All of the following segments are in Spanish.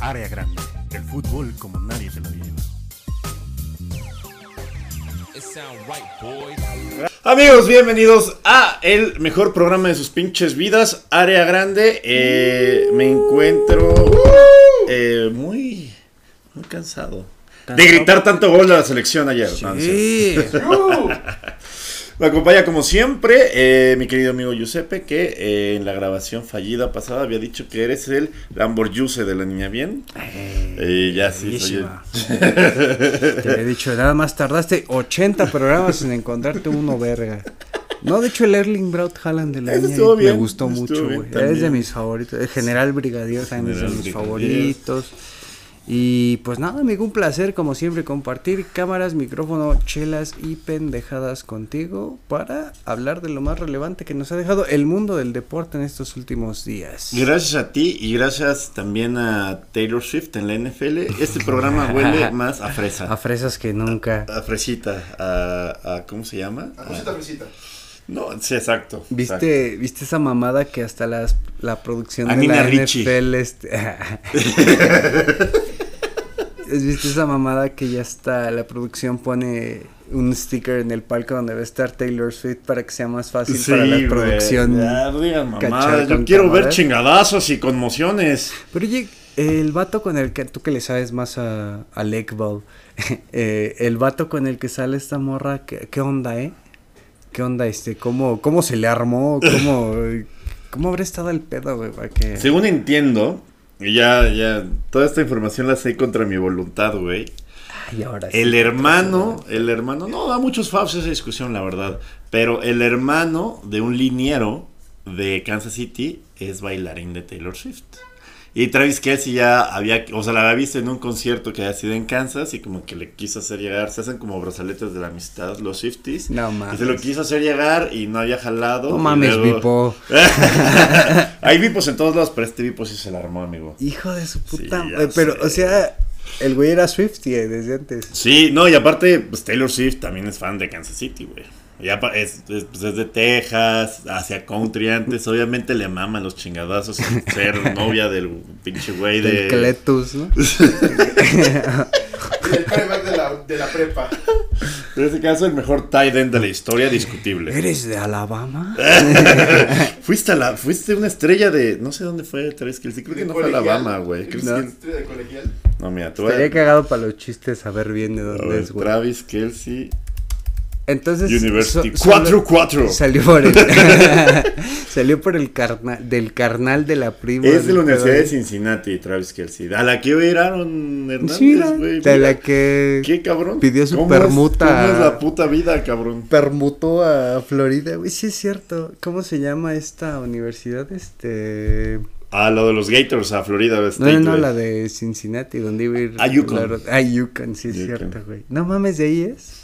Área Grande, el fútbol como nadie te lo lleva. Amigos, bienvenidos a el mejor programa de sus pinches vidas, Área Grande. Eh, me encuentro eh, muy, muy cansado de gritar tanto gol a la selección ayer. No, no. Me acompaña como siempre eh, mi querido amigo Giuseppe, que eh, en la grabación fallida pasada había dicho que eres el Lamborghese de la niña bien. Y ya sí, soy el-. Te he dicho, nada más tardaste 80 programas en encontrarte uno verga. No, de hecho el Erling Braut Haaland de la niña estuvo me bien, gustó mucho, bien güey. Es de mis favoritos. El General Brigadier también es de mis Brigadier. favoritos. Y pues nada, amigo, un placer como siempre compartir cámaras, micrófono, chelas y pendejadas contigo para hablar de lo más relevante que nos ha dejado el mundo del deporte en estos últimos días. Gracias a ti y gracias también a Taylor Swift en la NFL. Este programa huele más a fresa. A fresas que nunca. A fresita, a, a- ¿cómo se llama? Cosita fresita. No, sí, exacto. exacto. ¿Viste, ¿Viste esa mamada que hasta las, la producción A de Nina la Ricci. NFL este... ¿Viste esa mamada que ya está la producción pone un sticker en el palco donde va a estar Taylor Swift para que sea más fácil para la güey, producción? ya, no digan mamadas, Yo quiero ver chingadazos y conmociones. Pero oye, el vato con el que tú que le sabes más a, a Lake Ball, eh, el vato con el que sale esta morra, ¿qué, qué onda, eh? ¿Qué onda este? ¿Cómo, cómo se le armó? ¿Cómo, cómo habrá estado el pedo, güey? Que... Según entiendo, y ya, ya, toda esta información la sé contra mi voluntad, güey. Ay, ahora El sí. hermano, el hermano, no da muchos faps esa discusión, la verdad. Pero el hermano de un liniero de Kansas City es bailarín de Taylor Swift. Y Travis Kelsey ya había, o sea, la había visto en un concierto que había sido en Kansas y como que le quiso hacer llegar, se hacen como brazaletes de la amistad los Swifties. No Y mames. se lo quiso hacer llegar y no había jalado. No y mames, luego- Vipo. Hay vipos en todos lados, pero este vipo sí se la armó, amigo. Hijo de su puta. Sí, pero, sé. o sea, el güey era Swifty eh, desde antes. Sí, no, y aparte, pues Taylor Swift también es fan de Kansas City, güey. Ya pa- es, es, pues, es de Texas, hacia country antes, obviamente le maman los chingadazos y ser novia del pinche güey de... Del Cletus, ¿no? El de la, de la prepa. En este caso, el mejor tight end de la historia, discutible. ¿Eres de Alabama? fuiste, a la, fuiste una estrella de... No sé dónde fue Travis Kelsey, creo que no fue a colegial. Alabama, güey. No. sí- Estrella de colegial. No, mira, te voy a... Estaría cagado para los chistes saber bien de dónde ver, es, güey. Travis Kelsey Entonces. University. so- solo- 4-4. Salió por el. salió por el carnal. Del carnal de la prima. Es de la Universidad de Cincinnati, Travis Kelsey. A la que hoy Aaron Hernández, Sí, güey. de la que ¿Qué cabrón? pidió su ¿Cómo es- permuta. ¿Cómo es la puta vida, cabrón? permutó a Florida, güey. Sí, es cierto. ¿Cómo se llama esta universidad? Este. Ah, lo de los Gators a Florida No, State. no, no, güey. la de Cincinnati, donde iba a ir. Ah, Yukon. Ah, Yukon, sí, es Yukon. cierto, güey. No mames, de ahí es.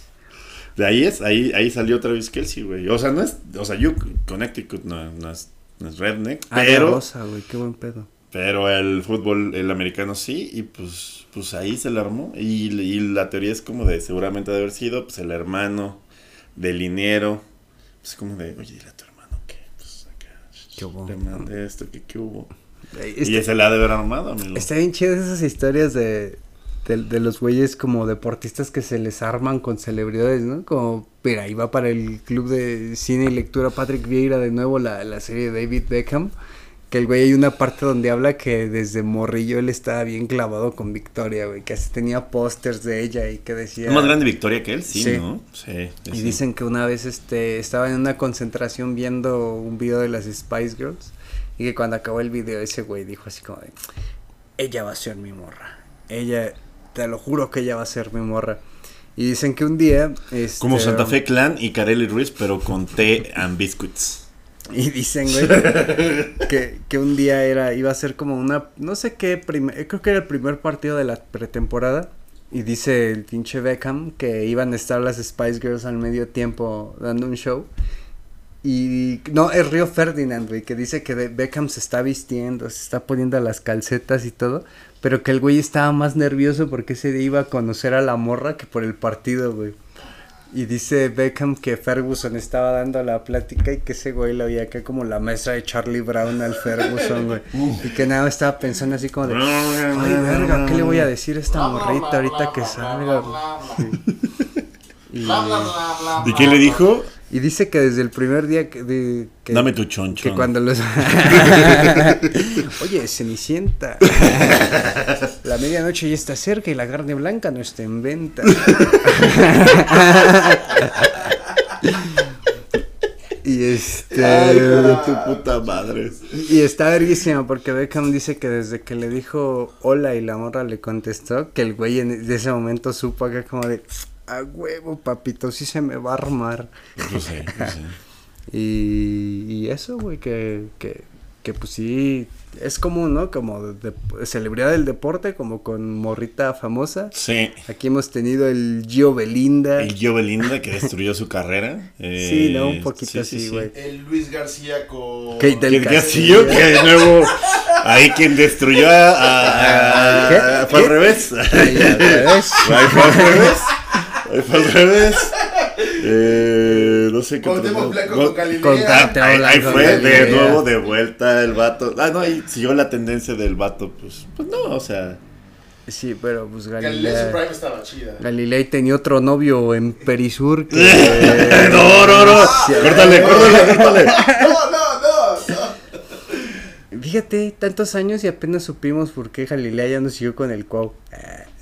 De ahí es, ahí, ahí salió Travis Kelsey, güey. O sea, no es, o sea, Yuk, Connecticut no, no es, no es redneck, Ah, pero, Rosa, güey, qué buen pedo. pero el fútbol, el americano sí, y pues, pues ahí se le armó. Y, y la teoría es como de, seguramente de haber sido, pues el hermano del liniero, pues como de, oye, dile a tu hermano que, pues acá, ¿Qué hubo? le mandé esto, que qué hubo. Y Está, se la ha de haber armado, amigo. está bien chidas esas historias de, de, de los güeyes como deportistas que se les arman con celebridades, ¿no? Como, mira, iba para el club de cine y lectura Patrick Vieira de nuevo la, la serie de David Beckham. Que el güey hay una parte donde habla que desde morrillo él estaba bien clavado con Victoria, güey. Que así tenía pósters de ella y que decía... ¿Es más grande Victoria que él? Sí, Sí. ¿no? Sí. sí, Y sí. dicen que una vez este estaba en una concentración viendo un video de las Spice Girls y que cuando acabó el video ese güey dijo así como de ella va a ser mi morra. Ella te lo juro que ella va a ser mi morra. Y dicen que un día este, Como Santa Fe Clan y Carelli Ruiz, pero con té and biscuits. Y dicen, güey, que, que un día era, iba a ser como una, no sé qué, primer, creo que era el primer partido de la pretemporada. Y dice el pinche Beckham que iban a estar las Spice Girls al medio tiempo dando un show. Y no, es Río Ferdinand, güey, que dice que Beckham se está vistiendo, se está poniendo las calcetas y todo. Pero que el güey estaba más nervioso porque ese día iba a conocer a la morra que por el partido, güey. Y dice Beckham que Ferguson estaba dando la plática y que ese güey lo veía acá como la mesa de Charlie Brown al Ferguson, güey. Y que nada, estaba pensando así como de, ay, verga, ¿qué le voy a decir a esta morrita ahorita que salga? güey?" Sí. Y, ¿Y qué le dijo? Y dice que desde el primer día que... de- que Dame tu choncho. que cuando los... Oye, Cenicienta. la medianoche ya está cerca y la carne blanca no está en venta. y este... Ay, tu puta madre. Y está verguísima porque Beckham dice que desde que le dijo hola y la morra le contestó, que el güey en de ese momento supo acá como de... A huevo, papito, sí se me va a armar. Yo sé, yo sé. Y, y eso, güey, que, que, que pues sí, es común, ¿no? Como de, de- celebridad del deporte, como con morrita famosa. Sí. Aquí hemos tenido el Gio Belinda. El Gio Belinda que destruyó su carrera. Eh, Sí, ¿no? Un poquito sí, sí, así, sí. güey. El Luis García con. Kate del Que Castillo, que de nuevo ahí quien destruyó a. a- a- ¿Qué? fue al revés. Ahí, al revés. Ahí fue al revés. Fue al revés. Eh, no sé qué. Cuauhtémoc Blanco con Galilea. Ah, ahí, fue de Galilea. nuevo de vuelta el vato. Ah, no, ahí siguió la tendencia del vato. Pues, pues no, o sea. Sí, pero pues Galilea Galilea. Prime estaba chida. Galilei tenía otro novio en Perisur que... no, no, no. Córtale, córtale, córtale. No, no, no. no. Fíjate, tantos años y apenas supimos por qué Galilea ya no siguió con el Cuau.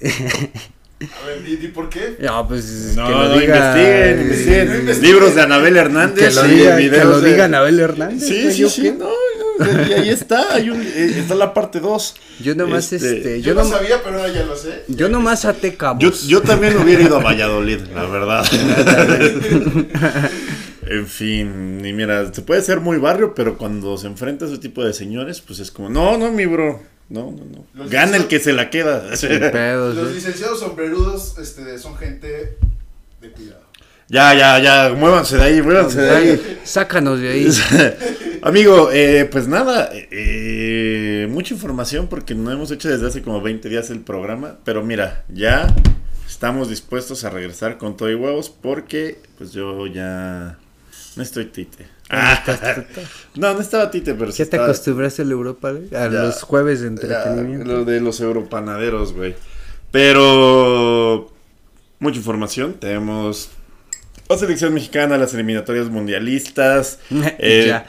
A ver, ¿y, por qué? No, pues No, que lo no, diga... investiguen, no investiguen. investiguen. Libros de Anabel Hernández. Que lo y diga, que videos lo de- diga Anabel Hernández. Sí, sí, sí. qué. No, no, y ahí está. Hay un, eh, está la parte 2. Yo nomás, Este, este, Yo, yo, no sabía, pero ahora ya lo sé. yo nomás até cabos. Yo, yo también hubiera ido a Valladolid, la verdad. en fin, y mira, se puede ser muy barrio, pero cuando se enfrenta a ese tipo de señores, pues es como, no, no, mi bro. No, no, no. Los Gana el que se la queda. Sin pedos, Los licenciados sombrerudos este, son gente de cuidado. ya, ya, ya, muévanse de ahí, muévanse de ahí. Sácanos de ahí. Amigo, eh, pues nada, eh, mucha información porque no hemos hecho desde hace como 20 días el programa, pero mira, ya estamos dispuestos a regresar con todo y huevos porque pues yo ya no estoy tite. No, no estaba tite, pero sí ¿Ya te acostumbraste a la Europa, güey? A Ya. los jueves de ya, entretenimiento. lo de los europanaderos, güey. Pero mucha información, tenemos la selección mexicana, las eliminatorias mundialistas, eh, ya.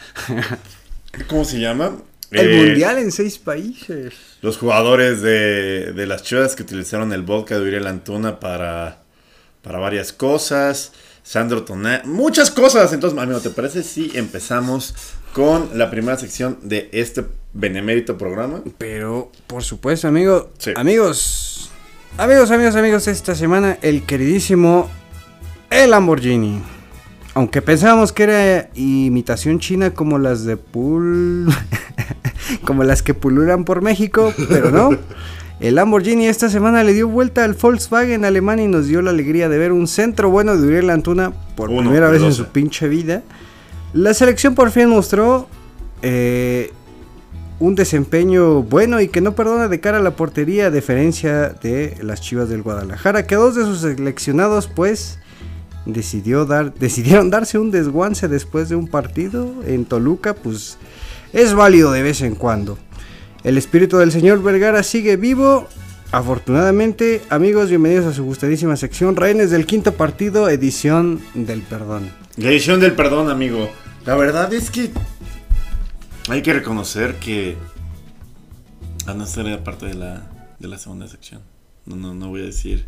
¿cómo se llama? El Eh, mundial en seis países. Los jugadores de, de las Chivas que utilizaron el vodka de Uriel Antuna para, para varias cosas. Sandro Toná, muchas cosas. Entonces, amigo, ¿te parece si empezamos con la primera sección de este benemérito programa? Pero, por supuesto, amigo. Sí. Amigos. Amigos, amigos, amigos, esta semana el queridísimo el Lamborghini. Aunque pensábamos que era imitación china como las de Pul... como las que pululan por México, pero no. El Lamborghini esta semana le dio vuelta al Volkswagen alemán y nos dio la alegría de ver un centro bueno de Uriel Antuna por Uno primera vez en su pinche vida. La selección por fin mostró eh, un desempeño bueno y que no perdona de cara a la portería, a diferencia de las Chivas del Guadalajara, que dos de sus seleccionados pues decidió dar, decidieron darse un desguance después de un partido en Toluca, pues es válido de vez en cuando. El espíritu del señor Vergara sigue vivo. Afortunadamente, amigos, bienvenidos a su gustadísima sección Reines del quinto partido, edición del perdón. La edición del perdón, amigo. La verdad es que hay que reconocer que. Ah, no, era parte de la, de la segunda sección. No, no, no voy a decir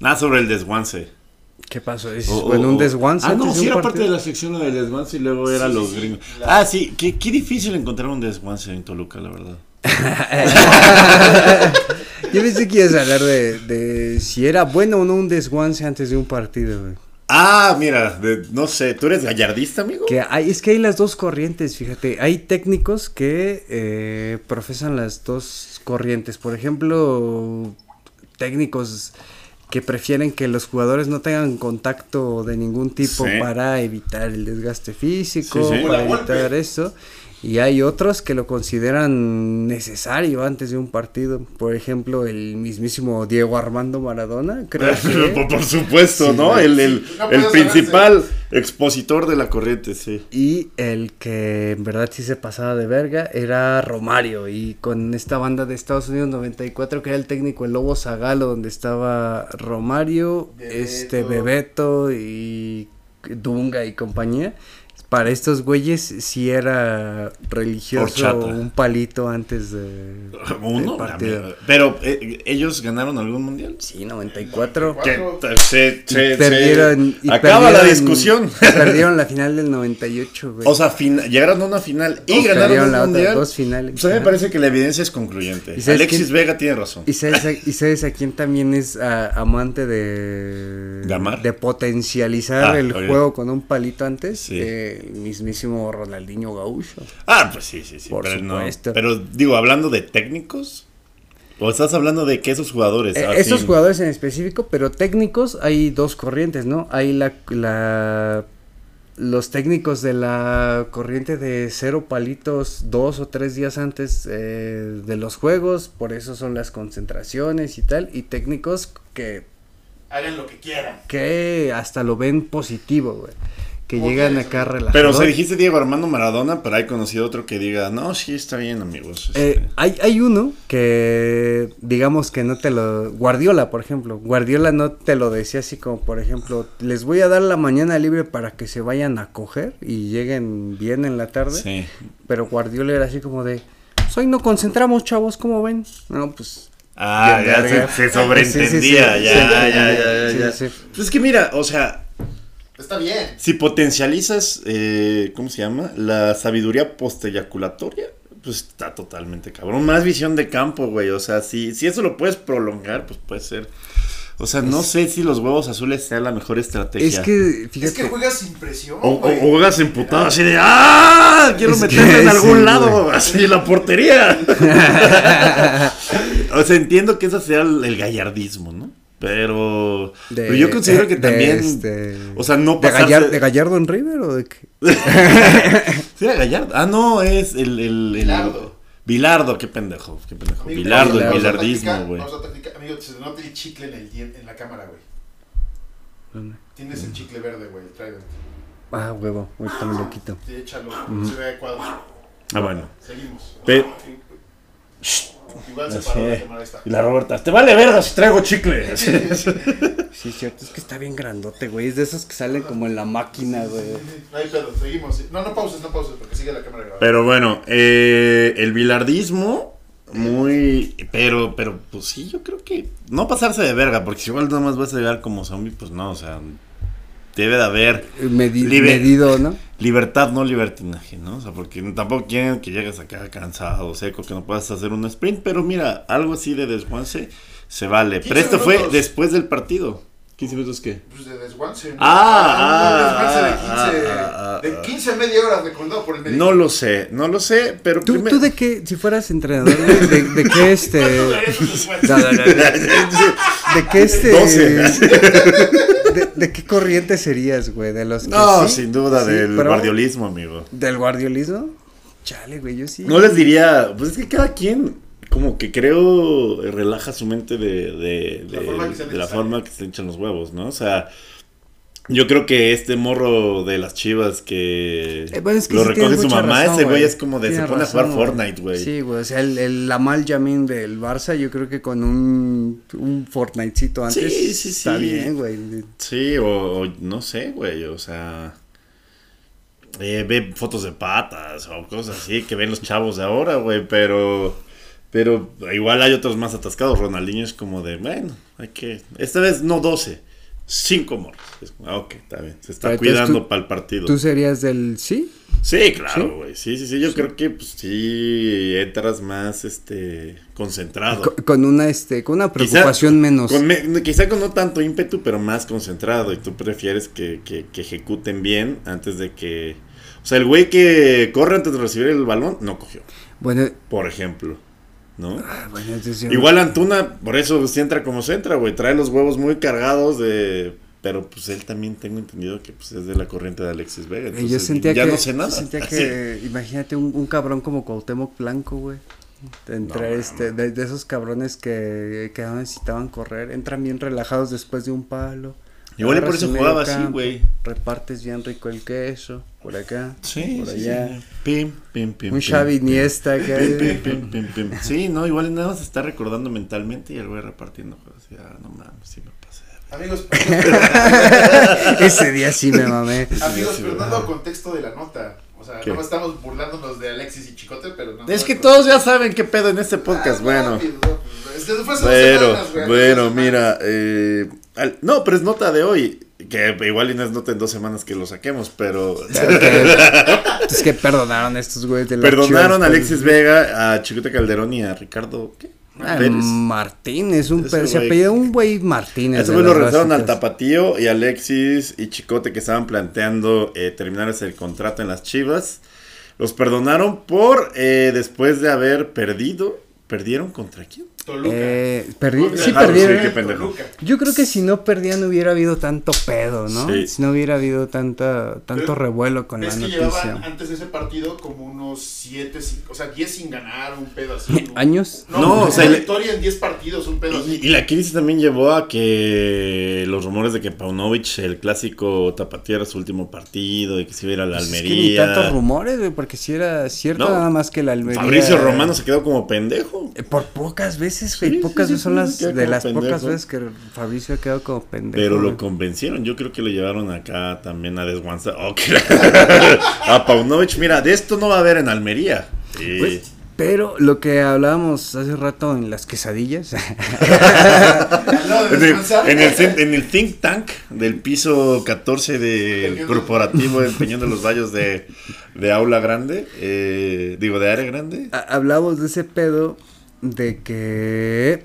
nada sobre el desguance. ¿Qué pasó? ¿Es bueno, un desguance? Ah, no, sí era parte de la sección del desguance y luego era Sí, los sí, gringos. la- Ah, sí, qué, qué difícil encontrar un desguance en Toluca, la verdad. Yo pensé que ibas a hablar de, de si era bueno o no un desguance antes de un partido, güey. Ah, mira, de- no sé, ¿tú eres gallardista, amigo? Que hay, es que hay las dos corrientes, fíjate. Hay técnicos que eh, profesan las dos corrientes. Por ejemplo, técnicos que prefieren que los jugadores no tengan contacto de ningún tipo Sí. para evitar el desgaste físico, Sí, sí. para evitar eso. Y hay otros que lo consideran necesario antes de un partido. Por ejemplo, el mismísimo Diego Armando Maradona, creo que... por, por supuesto, Sí, ¿no? El, el, No el puedes principal expositor de la corriente, sí. Y el que en verdad sí se pasaba de verga era Romario. Y con esta banda de Estados Unidos 94, que era el técnico el Lobo Zagalo, donde estaba Romario, Bebeto. este Bebeto y Dunga y compañía. Para estos güeyes sí era religioso Horchata. un palito antes de, Uno, amigo. pero eh, ellos ganaron algún mundial. Sí, 94. Que Cuatro. se, Y se- se- perdieron, y acaba la discusión. Perdieron la final del 98, güey. O sea, fin- llegaron a una final y Dos ganaron perdieron un la otra, mundial. dos finales. Pues a mí me parece que la evidencia es concluyente. ¿Y sabes Alexis quién- Vega tiene razón. ¿Y sabes, a, y sabes a quién también es amante de... ¿De amar? De potencializar Ah, el juego con un palito antes. Sí. eh, el mismísimo Ronaldinho Gaúcho. Ah, pues sí, sí, sí. Por pero, no- supuesto. pero digo, hablando de técnicos. ¿O estás hablando de que esos jugadores? Eh, ah, sí. jugadores en específico, pero técnicos hay dos corrientes, ¿no? Hay la... la los técnicos de la corriente de cero palitos dos o tres días antes eh, de los juegos, por eso son las concentraciones y tal, y técnicos que Hagan lo que quieran. que hasta lo ven positivo, güey. Que ¿Cómo llegan acá relajados. Pero se dijiste Diego Armando Maradona, pero hay conocido otro que diga, no, sí, está bien, amigos. este". Eh, hay, hay uno que, digamos que no te lo... Guardiola, por ejemplo. Guardiola no te lo decía así como, por ejemplo, les voy a dar la mañana libre para que se vayan a coger y lleguen bien en la tarde. sí. Pero Guardiola era así como de, "Pues hoy no concentramos, chavos, ¿cómo ven? No, pues... Ah, ya se, se sobreentendía, ya, ya, ya, ya, sí, ya. sí. Pues es que mira, o sea, Está bien. si potencializas, eh, ¿cómo se llama? La sabiduría posteyaculatoria, pues está totalmente cabrón. Más visión de campo, güey. O sea, si, si eso lo puedes prolongar, pues puede ser. O sea, no sé si los huevos azules sea la mejor estrategia. Es que, Es fíjate... que juegas sin presión, O, o, juegas emputado así de ¡Ah! Quiero Es meterme en algún sí, lado, güey. así en la portería. o sea, entiendo que ese sea el, el gallardismo, ¿no? Pero, de- pero yo considero que de también. este- O sea, no ¿De, pasarse. Gallar- ¿De Gallardo en River o de qué? Sí, era Gallardo. Ah, no, es el. el, el- Bilardo. Bilardo, qué pendejo, qué pendejo. Amigo, Bilardo, el bilardismo, Vamos a güey. Vamos a practicar. Amigo, se nota el chicle en, el, en la cámara, güey. Tienes el chicle verde, güey. Ah, huevo, ahorita me lo quito. Sí, échalo, se ve adecuado. Ah, bueno. Seguimos. Pe- Igual se paró la cámara, ahí está. Y la Roberta, te vale verga si traigo chicle. Sí, cierto, es que está bien grandote, güey. Es de esos que salen como en la máquina, güey. No hay pedo, seguimos. No, no pauses, no pauses, porque sigue la cámara grabada. Pero bueno, eh, el bilardismo, muy. Pero, pero, pues sí, yo creo que. No pasarse de verga, porque si igual nada más vas a llegar como zombie, pues no, o sea. Debe de haber Medi- Libe- medido, ¿no? Libertad, no libertinaje, ¿no? O sea, porque tampoco quieren que llegues acá cansado, seco, que no puedas hacer un sprint, pero mira, algo así de desguance se vale. 15 Pero esto fue después del partido. ¿15 minutos qué? Pues de desguance. ¿no? Ah, un desguance de 15, ah, ah, ah, de ah. 15 a media hora recomendado por el médico. No lo sé, no lo sé, pero ¿Tú, primer- tú de qué, si fueras entrenador, de, de qué este... No, no, no, no. ¿De qué este... 12. De, de qué corriente serías, güey? ¿De los que No, sí? sin duda, Sí, del pero- guardiolismo, amigo. ¿Del guardiolismo? Chale, güey, yo sí. No les diría, pues es que cada quien, como que creo, relaja su mente de, de, La de- forma que sea de la forma que se echan los huevos, ¿no? O sea, yo creo que este morro de las chivas que, Eh, bueno, es que lo sí recoge su mamá, razón, ese güey es como de, se pone a jugar. Fortnite, güey. Sí, güey, o sea, el, el Lamal Yamin del Barça, yo creo que con un, un Fortnitecito antes Sí, sí, está bien, güey. Sí, o, o no sé, güey, o sea... eh, ve fotos de patas o cosas así que ven los chavos de ahora, güey, pero... Pero igual hay otros más atascados. Ronaldinho es como de, bueno, hay que... Esta vez no 12, 5 morros. Es como, ah, ok, está bien. Se está Pero cuidando para el partido. ¿Tú serías del sí? Sí, claro, güey. Sí, sí, sí. Yo creo que pues, sí entras más este concentrado. Co- Con una, este, con una Quizá- preocupación menos. Con me- quizá con no tanto ímpetu, pero más concentrado. Y tú prefieres que, que- que ejecuten bien antes de que. O sea, el güey que corre antes de recibir el balón no cogió, Bueno, por ejemplo. ¿No? ah, bueno, yo- Igual Antuna, por eso sí entra como se entra, güey. Trae los huevos muy cargados de pero pues él también tengo entendido que pues es de la corriente de Alexis Vega. Eh, yo entonces, sentía ya que, no sé nada. sentía que, imagínate un, un cabrón como Cuauhtémoc Blanco, güey. Entre No, este, de, de esos cabrones que, que no necesitaban correr, entran bien relajados después de un palo. Igual y por eso jugaba así, güey. Repartes bien rico el queso, por acá, Sí, por allá. sí. Pim, pim, pim. Un Xavi. Iniesta que Pim, pim, pim, pim, pim. Sí, no, igual nada más está recordando mentalmente y el güey repartiendo juegos. Ya, no mames, sí me pasé. Amigos, Ese día sí me mamé. amigos, sí, pero dando contexto de la nota. O sea, ¿Qué? no estamos burlándonos de Alexis y Chicote, pero no. Es que no- todos ya saben qué pedo en este podcast, Ah, bueno. rápido, rápido. Es que Bueno, semanas, bueno, mira, eh, al- no, pero es nota de hoy, que igual es nota en dos semanas que lo saquemos, pero Es que perdonaron a estos güeyes de perdonaron a Alexis Vega, a Chicote Calderón y a Ricardo, ¿qué? Ah. Martínez, un Ese pe- se güey. apellida un güey Martínez. De güey lo regresaron al. Tapatío y Alexis y Chicote que estaban planteando eh, terminar ese contrato en las Chivas. Los perdonaron por eh, después de haber perdido. ¿Perdieron contra quién? Toluca. Eh, perdi- Toluca. sí Ah, perdieron. sí. Toluca. Yo creo que si no perdían no hubiera habido tanto pedo, ¿no? Sí. Si no hubiera habido tanta, tanto Pero revuelo con la ¿Ves que llevaban antes de ese partido como unos 7, o sea, 10 sin ganar, un pedo así? un- ¿Años? No, o sea, le- victoria en 10 partidos, un pedo Y, así. y la crisis también llevó a que los rumores de que Paunovic, el clásico tapatío, era su último partido y que se iba a ir a la Pues es que ni Almería. tantos rumores, güey, porque si era cierto No. nada más que la Almería. Fabricio Romano se quedó como pendejo. Eh, Por pocas veces, güey, Sí, pocas sí, veces sí, son sí, las de las pocas veces que Fabricio ha quedado como pendejo. Pero lo güey. convencieron. Yo creo que lo llevaron acá también a desguanzar. Oh, que la- a Paunovic. Mira, de esto no va a haber en Almería. Sí. Güey, Pero lo que hablábamos hace rato en las quesadillas, En el, en, el, en el think tank del piso 14 del corporativo en Peñón de los Valles de, de Aula Grande, eh, digo, de Área Grande. ha- hablamos de ese pedo de que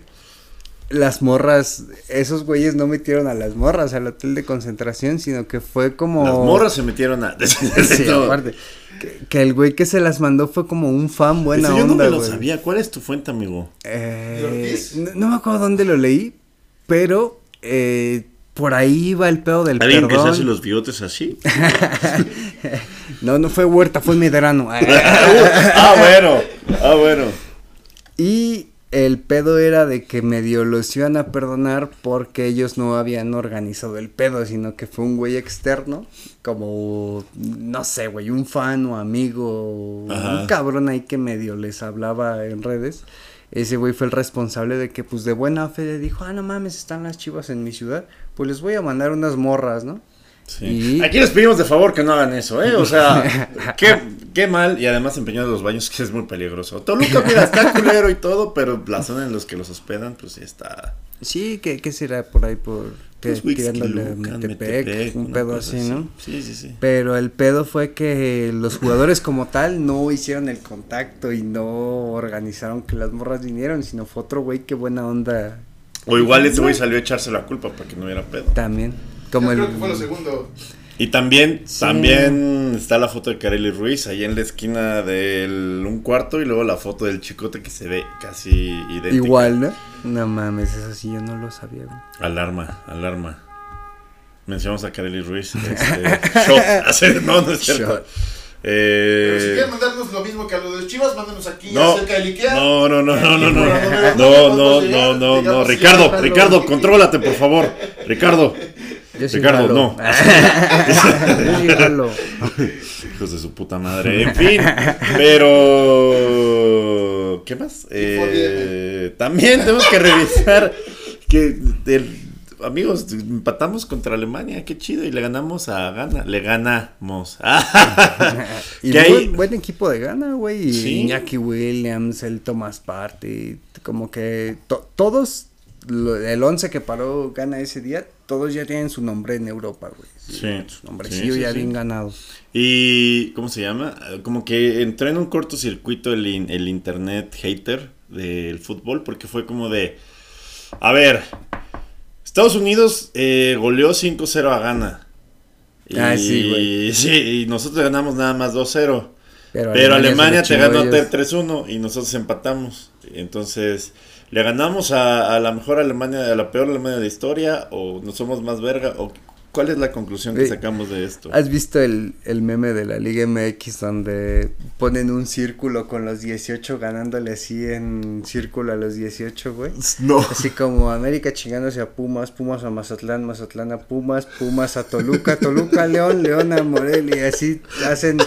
las morras, esos güeyes no metieron a las morras al hotel de concentración, sino que fue como... Las morras se metieron a... Sí, No. aparte. Que, que el güey que se las mandó fue como un fan buena Eso yo no onda, me lo güey. sabía. ¿Cuál es tu fuente, amigo? Eh, no, no me acuerdo dónde lo leí, pero eh, por ahí iba el pedo del ¿Alguien que se perdón. hace los bigotes así? No, no fue Huerta, fue Medrano. ah, bueno. Ah, bueno. Y el pedo era de que medio los iban a perdonar porque ellos no habían organizado el pedo, sino que fue un güey externo, como, no sé, güey, un fan o amigo, Ajá. un cabrón ahí que medio les hablaba en redes. Ese güey fue el responsable de que, pues, de buena fe le dijo, ah, no mames, están las chivas en mi ciudad, pues les voy a mandar unas morras, ¿no? Sí. Y- Aquí les pedimos de favor que no hagan eso, ¿eh? O sea, qué, qué mal. Y además empeñados los baños, que es muy peligroso. Toluca, mira, está culero y todo, pero la zona en los que los hospedan, pues sí está. Sí, ¿qué, qué será por ahí por que, Pues, tirándole a Metepec, Metepec, un pedo así, ¿no? Sí, sí, sí. Pero el pedo fue que los jugadores como tal no hicieron el contacto y no organizaron que las morras vinieron, sino fue otro güey que buena onda O igual ese güey salió a echarse la culpa para que no hubiera pedo. también. Como Yo el creo que fue lo segundo. Y también, Sí. también está la foto de Kareli Ruiz ahí en la esquina del un cuarto y luego la foto del chicote que se ve casi idéntica. igual, ¿no? No mames, eso sí yo no lo sabía. güey. Alarma, alarma. Mencionamos a Kareli Ruiz. Este, shot. No, no es cierto. Shot. Pero si Eh, quieren mandarnos lo mismo que a lo de Chivas, mándenos aquí no, acerca del Ikea. no, no, no, no, no, no, no, no, no, no, no, Ricardo. Ricardo, contrólate, por favor, Ricardo, Yo sí Ricardo, jalo. no. Yo sí jalo. hijos de su puta madre, en fin, pero, ¿qué más? Eh, también tenemos que revisar que, el- amigos, empatamos contra Alemania, qué chido, y le ganamos a Ghana, le ganamos, Y buen, equipo de gana, güey. Sí. Iñaki Williams, el Thomas Party, como que to- todos, el 11 que paró gana ese día, todos ya tienen su nombre en Europa, güey. Sí, Su nombrecillo sí, sí, ya sí. bien ganado. Y, ¿cómo se llama? Como que entró en un cortocircuito el, in- el internet hater del fútbol, porque fue como de, a ver, Estados Unidos eh, goleó 5-0 a Ghana. Y, Ah, sí, güey. sí, y nosotros ganamos nada más 2-0. Pero, Pero Alemania lo te ganó ellos. 3-1 y nosotros empatamos. Entonces, ¿le ganamos a, a la mejor Alemania, a la peor Alemania de la historia? ¿O no somos más verga? ¿O ¿Cuál es la conclusión que sacamos de esto? ¿Has visto el, el meme de la Liga MX donde ponen un círculo con los 18 ganándole así en círculo a los 18, güey? No. Así como América chingándose a Pumas, Pumas a Mazatlán, Mazatlán a Pumas, Pumas a Toluca, Toluca a León, León a Morelia, y así hacen,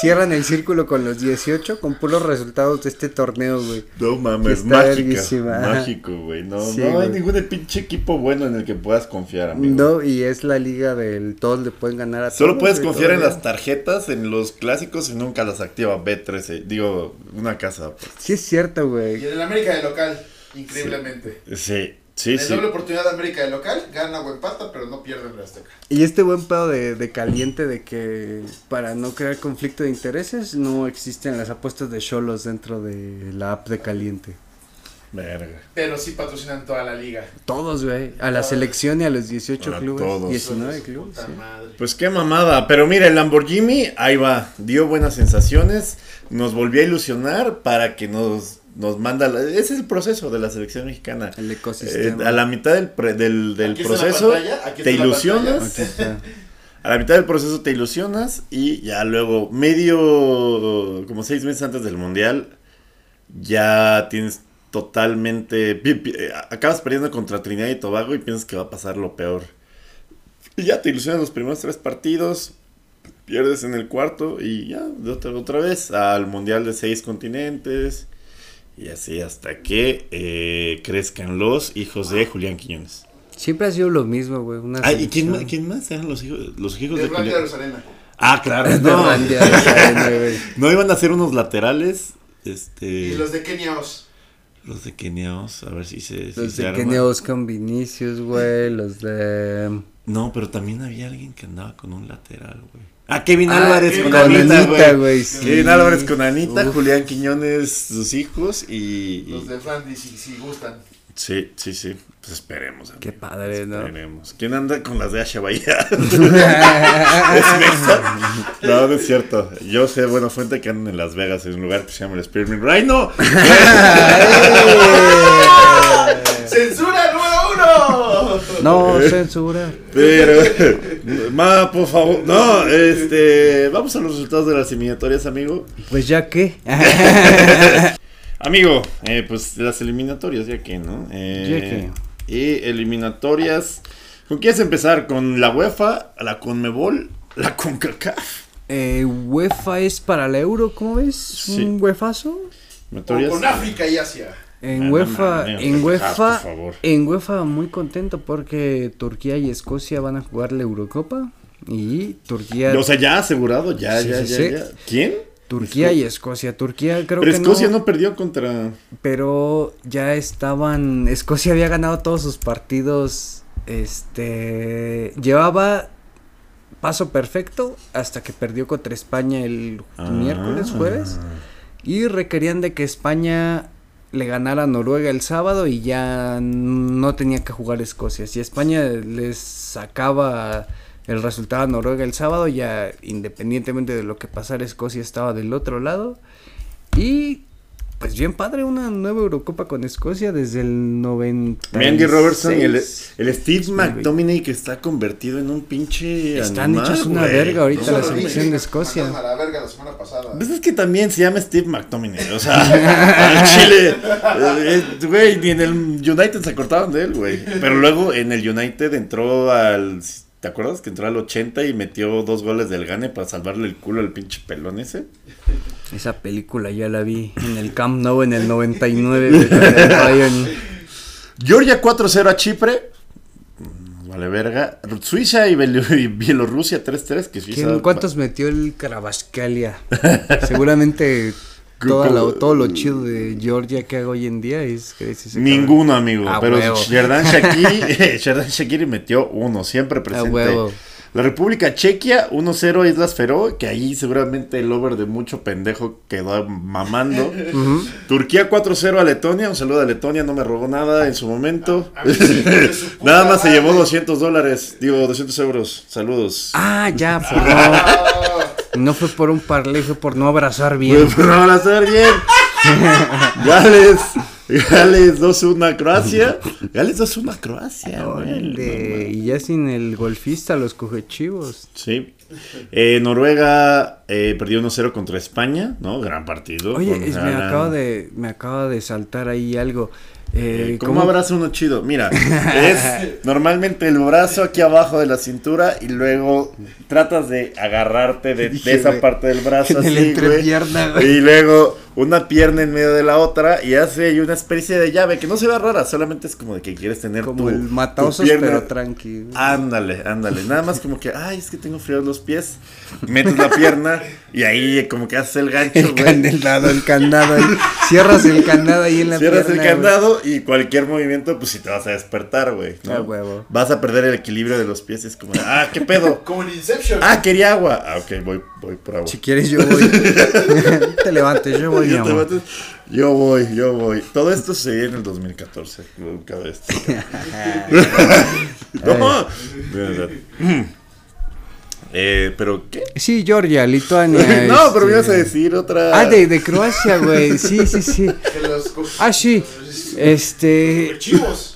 cierran el círculo con los 18 con puros resultados de este torneo, güey. No mames, mágica. Mágico, güey. No, Sí, no hay güey. ningún pinche equipo bueno en el que puedas confiar, amigo. No, y es la liga del todos le pueden ganar a Solo todos, puedes confiar en las tarjetas, en los clásicos y nunca las activa B13. Digo, una casa. pues. Sí es cierto, Y güey. en el América de local, increíblemente. Sí, sí, en sí. doble oportunidad de América de local, gana o empata, pero no pierde en la Azteca. Y este buen pedo de, de caliente de que para no crear conflicto de intereses no existen las apuestas de cholos dentro de la app de caliente. Verga. Pero sí patrocinan toda la liga. Todos, güey. A la selección y a los 18 A clubes. todos. 19 Hijos de su clubes. sí. Pues qué mamada. Pero mira, el Lamborghini, ahí va. Dio buenas sensaciones. Nos volvió a ilusionar para que nos, nos manda. la- ese es el proceso de la selección mexicana. El Eh, ecosistema. a la mitad del, pre- del, proceso pantalla, te la ilusionas. A la mitad del proceso te ilusionas y ya luego, medio, como seis meses antes del mundial, ya tienes totalmente, eh, acabas perdiendo contra Trinidad y Tobago y piensas que va a pasar lo peor. Y ya te ilusionas los primeros tres partidos, pierdes en el cuarto y ya, de otra, otra vez al mundial de seis continentes. Y así hasta que eh, crezcan los hijos de Julián Quiñones. Siempre ha sido lo mismo, güey. Una Ah, ¿y quién más, quién más eran los hijos, los hijos De de Julián? Ah, claro. De No, no iban a hacer unos laterales. Este. Y los de Keniaos. Los de Keniaos, a ver si se. Los de. Keniaos con Vinicius, güey. Los de. No, pero también había alguien que andaba con un lateral, güey. Ah, Kevin Ah, Álvarez Kevin con con Anita, güey. güey. sí. Kevin Álvarez con Anita, Uf. Julián Quiñones, sus hijos y. y- Los de Flandy, si, si gustan. Sí, sí, sí. Pues esperemos. Qué amigo, padre, ¿no? Esperemos. ¿Quién anda con las de Asha Bahía? No, no es cierto. Yo sé, buena fuente que andan en Las Vegas, en un lugar que se llama el Spearmint Rhino. ¡Censura número uno! No, censura. Pero, ma, por favor, no, este, vamos a los resultados de las eliminatorias, amigo. Pues ya que. Amigo, eh, pues las eliminatorias, ya que, ¿no? Eh, Y eliminatorias, ¿con quién quieres empezar? ¿Con la UEFA, la Conmebol, la CONCACAF? Eh, UEFA es para el euro, ¿cómo ves? Sí. ¿Un UEFazo? O Eliminatorias. con África y Asia. En Ah, no UEFA, en por UEFA, favor. en UEFA muy contento porque Turquía y Escocia van a jugar la Eurocopa y Turquía, O sea, ya asegurado, ya, Sí, ya, sí, ya, sí. ya. ¿Quién? Turquía Esco- y Escocia, Turquía creo Pero que Escocia no, no perdió contra... pero ya estaban, Escocia había ganado todos sus partidos, este, llevaba paso perfecto hasta que perdió contra España el Ah. miércoles, jueves. Y requerían de que España le ganara a Noruega el sábado y ya no tenía que jugar Escocia. Si España les sacaba el resultado a Noruega el sábado, ya independientemente de lo que pasara, Escocia estaba del otro lado. Y pues bien padre, una nueva Eurocopa con Escocia desde el 90. Andy Robertson y el, el Steve McTominay que está convertido en un pinche Están animal, hechos una verga ahorita la selección de Escocia. a la verga la semana pasada. Pues es que también se llama Steve McTominay, o sea, al Chile, eh, eh, güey, ni en el United se acortaban de él, güey. Pero luego en el United entró al, ¿te acuerdas? Que entró al 80 y metió dos goles del Gane para salvarle el culo al pinche pelón ese. Esa película ya la vi en el Camp Nou en el 99. güey, con el Bayern. Georgia 4-0 a Chipre. Mm, Vale, verga. Suiza y, Bel- y Bielorrusia 3-3. Que Suiza. ¿Quién- ¿Cuántos metió el Karabascalia? Seguramente toda la- todo lo chido de Georgia que hago hoy en día es Ninguno, amigo. A pero. Sherdan Shakiri, Sherdan Shakiri metió uno, siempre A presente. huevo. La República Chequia, 1-0 Islas Feroe, que ahí seguramente el over de mucho pendejo quedó mamando. Turquía 4-0 a Letonia, un saludo a Letonia, no me robó nada en su momento. A Nada más se llevó 200 dólares, digo 200 euros. Saludos. Ah, ya, por no, Ah, no fue por un parlé, fue por no abrazar bien. Pues, pero van a estar bien. Gales, Gales 2-1 a Croacia. Gales 2-1 a Croacia. Órale, y ya sin el golfista, los cogechivos. Sí. Eh, Noruega eh, perdió 1-0 contra España, ¿no? Gran partido. Oye, es- me acaba de, me acaba de saltar ahí algo. Eh, Eh, ¿Cómo abraza uno chido? Mira, es normalmente el brazo aquí abajo de la cintura y luego tratas de agarrarte de, esa parte del brazo en así, entrepierna. Y luego una pierna en medio de la otra y hace ahí una especie de llave que no se ve rara, solamente es como de que quieres tener Como tu, el tu mataosos, pierna- pero tranqui. Ándale, ándale. Nada más como que, ay, es que tengo frío en los pies. Metes la pierna y ahí como que haces el gancho, El güey. candado, el candado ahí. Cierras el candado ahí en la Cierras el pierna, güey. candado y cualquier movimiento, pues sí te vas a despertar, güey. ¿no? Ah, huevo. Vas a perder el equilibrio de los pies. Es como, ah, ¿qué pedo? Como en Inception. Ah, quería agua. Ah, ok, voy, voy por agua. Si quieres yo voy. te levantes, yo voy, mi Yo, te amor. metes- yo voy, yo voy. Todo esto sucedió en el 2014. Cada vez. no. Eh, pero, ¿qué? Sí, Georgia, Lituania. no, pero me ibas a este- decir otra. Ah, de, de Croacia, güey. Sí, sí, sí. Ah, sí. Este. Chivos.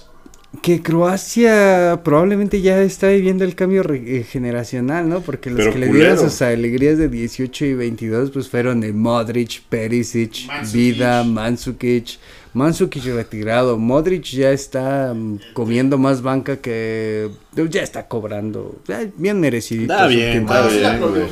Que Croacia probablemente ya está viviendo el cambio re- eh, generacional, ¿no? Porque los Pero que le dieron sus alegrías de 18 y 22 pues fueron de Modric, Perisic. Vida, Mansukic. Mansukic retirado. Modric ya está mm, comiendo más banca que... Ya está cobrando. Bien merecido. Está bien, está Ah, bien,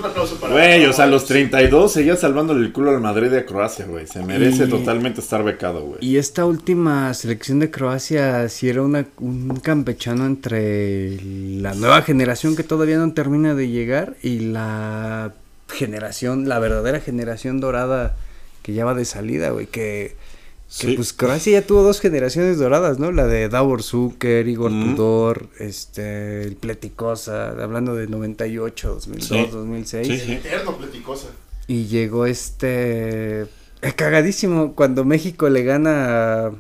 aplauso, güey. o sea, los 32 seguía salvándole el culo al Madrid y a Croacia, güey. Se merece Y- totalmente estar becado, güey. Y esta última selección de Croacia sí era una, un campechano entre la nueva generación que todavía no termina de llegar y la generación, la verdadera generación dorada que ya va de salida, güey, que, que, Sí. pues Croacia ya tuvo dos generaciones doradas, ¿no? La de Davor Zucker, Igor Ujú. Tudor, este, el Pleticosa, hablando de 98, 2002, Sí. 2006. Sí, sí. Eterno pleticosa. Y llegó este. eh, cagadísimo cuando México le gana a,